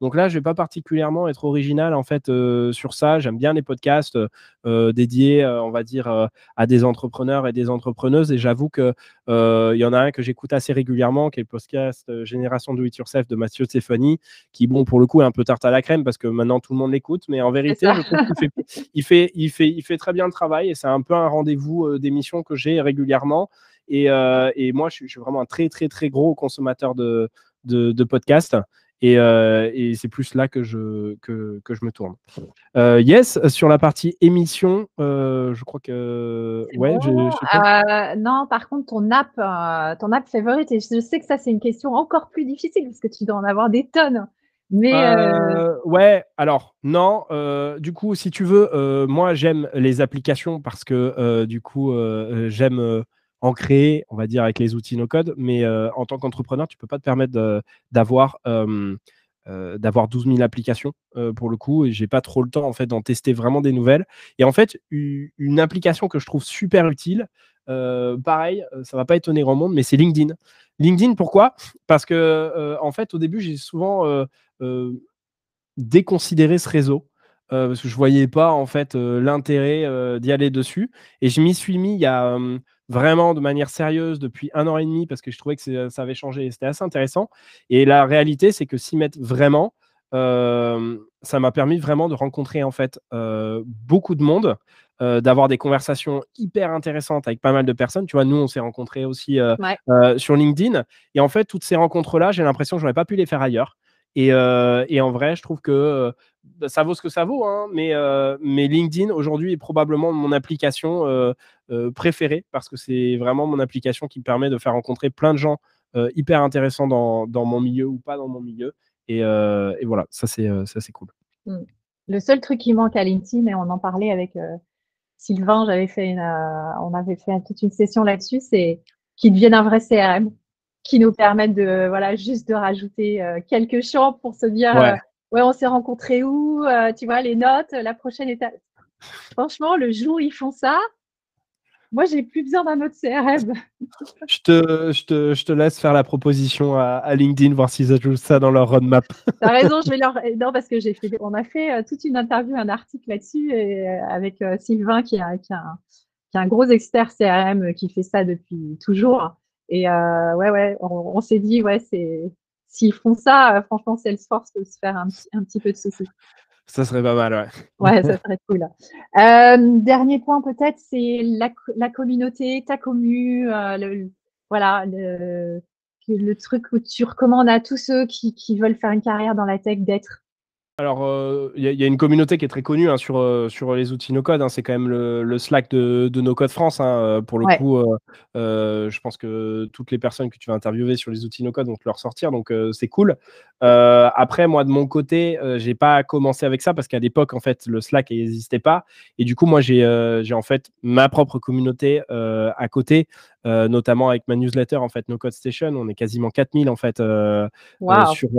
Donc là, je vais pas particulièrement être original en fait sur ça. J'aime bien les podcasts dédiés, on va dire, à des entrepreneurs et des entrepreneuses. Et j'avoue que il y en a un que j'écoute assez régulièrement, qui est le podcast Génération Do It Yourself de Mathieu Stéphanie, qui bon pour le coup est un peu tarte à la crème parce que maintenant tout le monde l'écoute, mais en vérité, je trouve qu'il fait, il fait, il fait, il fait très bien le travail et c'est un peu un rendez-vous d'émission que j'ai régulièrement. Et, et moi, je suis, je suis, vraiment un très très très gros consommateur de, de, de podcasts. Euh, et, c'est plus là que je, que, que je me tourne. Euh, yes, sur la partie émission, euh, je crois que. Ouais, non, par contre, ton app, ton app favorite, et je sais que ça, c'est une question encore plus difficile parce que tu dois en avoir des tonnes. Mais ouais, alors non. du coup, si tu veux, moi j'aime les applications parce que du coup j'aime en créer, on va dire, avec les outils no-code. Mais euh, en tant qu'entrepreneur, tu ne peux pas te permettre d'avoir euh, d'avoir 12 000 applications pour le coup. Et j'ai pas trop le temps en fait d'en tester vraiment des nouvelles. Et en fait, une application que je trouve super utile, pareil, ça va pas étonner grand monde, mais c'est LinkedIn. LinkedIn, pourquoi? Parce que en fait, au début, j'ai souvent déconsidéré ce réseau. Parce que je voyais pas en fait l'intérêt d'y aller dessus et je m'y suis mis il y a vraiment de manière sérieuse depuis un an et demi parce que je trouvais que ça avait changé. C'était assez intéressant. Et la réalité, c'est que s'y mettre vraiment, euh, ça m'a permis vraiment de rencontrer en fait euh, beaucoup de monde, euh, d'avoir des conversations hyper intéressantes avec pas mal de personnes. Tu vois, nous, on s'est rencontrés aussi sur LinkedIn. Et en fait, toutes ces rencontres-là, j'ai l'impression que je n'aurais pas pu les faire ailleurs. Et, et, en vrai, je trouve que ça vaut ce que ça vaut, hein, mais, euh, mais LinkedIn aujourd'hui est probablement mon application euh, euh, préférée parce que c'est vraiment mon application qui me permet de faire rencontrer plein de gens hyper intéressants dans, dans, mon milieu ou pas dans mon milieu. Et, et voilà, ça c'est cool. Mmh. Le seul truc qui manque à LinkedIn, et on en parlait avec Sylvain, j'avais fait une, on avait fait toute une session là-dessus, c'est qu'il devienne un vrai CRM qui nous permette de voilà juste de rajouter quelques champs pour se dire ouais, on s'est rencontrés où, euh, tu vois, les notes, la prochaine étape. Franchement, le jour où ils font ça, moi, j'ai plus besoin d'un autre CRM. je, te, je, te, je te, laisse faire la proposition à, LinkedIn, voir s'ils ajoutent ça dans leur roadmap. T'as raison, je vais leur. Non, parce que j'ai fait. On a fait euh, toute une interview, un article là-dessus, euh, avec Sylvain, qui, a un, qui, un, gros expert CRM qui fait ça depuis toujours. Et ouais, ouais, on, on s'est dit, ouais, c'est s'ils font ça, euh, franchement, Salesforce peut se faire un, petit peu de soucis. Ça serait pas mal, ouais. Ouais, ça serait cool. Euh, dernier point peut-être, c'est la, communauté, ta commu, euh, le, voilà, le, le, truc où tu recommandes à tous ceux qui, qui veulent faire une carrière dans la tech d'être alors, il euh, y, a une communauté qui est très connue hein, sur, euh, sur les outils no-code. Hein. c'est quand même le, Slack de, de No Code France. Hein, euh, pour le coup, je pense que toutes les personnes que tu vas interviewer sur les outils no-code vont te leur sortir. Donc, c'est cool. après, moi, de mon côté, j'ai pas commencé avec ça parce qu'à l'époque, en fait, le Slack n'existait pas. Et du coup, moi, j'ai en fait ma propre communauté à côté. Notamment avec ma newsletter en fait No Code Station, on est quasiment 4000 en fait sur,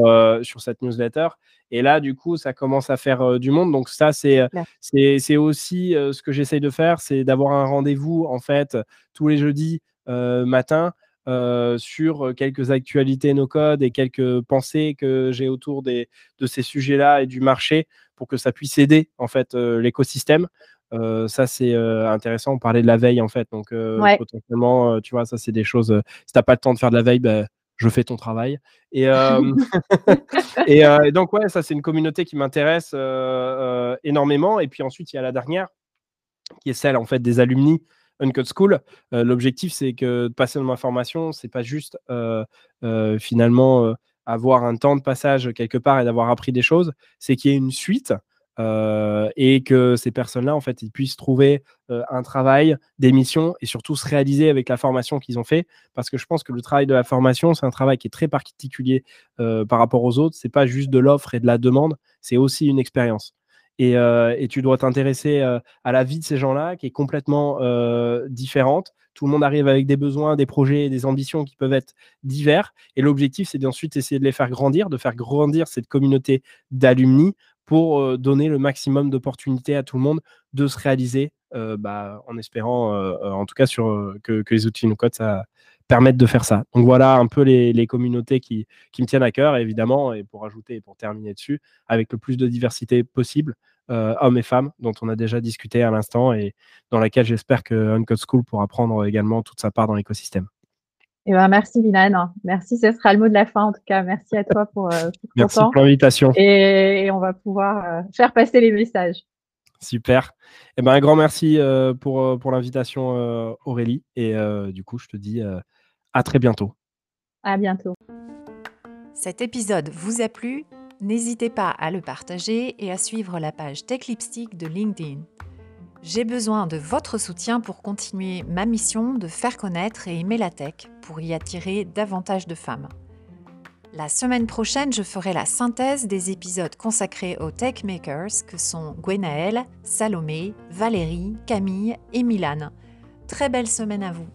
sur cette newsletter. Et là, du coup, ça commence à faire euh, du monde. Donc ça, c'est euh, aussi euh, ce que j'essaye de faire, c'est d'avoir un rendez-vous en fait tous les jeudis matin sur quelques actualités no code et quelques pensées que j'ai autour des, de ces sujets-là et du marché pour que ça puisse aider en fait l'écosystème. Ça c'est intéressant. On parlait de la veille en fait, donc potentiellement, tu vois, ça c'est des choses. si t'as pas le temps de faire de la veille, bah, je fais ton travail. Et, euh, et, donc, ouais, ça, c'est une communauté qui m'intéresse énormément. Et puis ensuite, il y a la dernière, qui est celle, en fait, des alumni Uncode School. L'objectif, c'est que de passer dans ma formation, c'est pas juste finalement avoir un temps de passage quelque part et d'avoir appris des choses, c'est qu'il y ait une suite euh, et que ces personnes-là, en fait, ils puissent trouver euh, un travail, des missions et surtout se réaliser avec la formation qu'ils ont fait. Parce que je pense que le travail de la formation, c'est un travail qui est très particulier euh, par rapport aux autres. C'est pas juste de l'offre et de la demande, c'est aussi une expérience. Et, et, tu dois t'intéresser à la vie de ces gens-là qui est complètement différente. Tout le monde arrive avec des besoins, des projets, des ambitions qui peuvent être divers. Et l'objectif, c'est d'ensuite essayer de les faire grandir, de faire grandir cette communauté d'alumni pour donner le maximum d'opportunités à tout le monde de se réaliser, bah, en espérant, en tout cas, sur, que, les outils no-code, ça permettent de faire ça. Donc voilà un peu les, communautés qui, me tiennent à cœur, évidemment, et pour ajouter et pour terminer dessus, avec le plus de diversité possible, hommes et femmes, dont on a déjà discuté à l'instant, et dans laquelle j'espère que Uncode School pourra prendre également toute sa part dans l'écosystème. Eh ben, merci Milan. Merci, ce sera le mot de la fin en tout cas. Merci à toi pour, euh, merci pour l'invitation. Et, on va pouvoir euh, faire passer les messages. Super. Eh ben, un grand merci pour, pour l'invitation Aurélie. Et du coup, je te dis à très bientôt. À bientôt. Cet épisode vous a plu? N'hésitez pas à le partager et à suivre la page Tech Lipstick de LinkedIn. J'ai besoin de votre soutien pour continuer ma mission de faire connaître et aimer la tech pour y attirer davantage de femmes. La semaine prochaine, je ferai la synthèse des épisodes consacrés aux tech makers que sont Gwenaël, Salomé, Valérie, Camille et Milan. Très belle semaine à vous.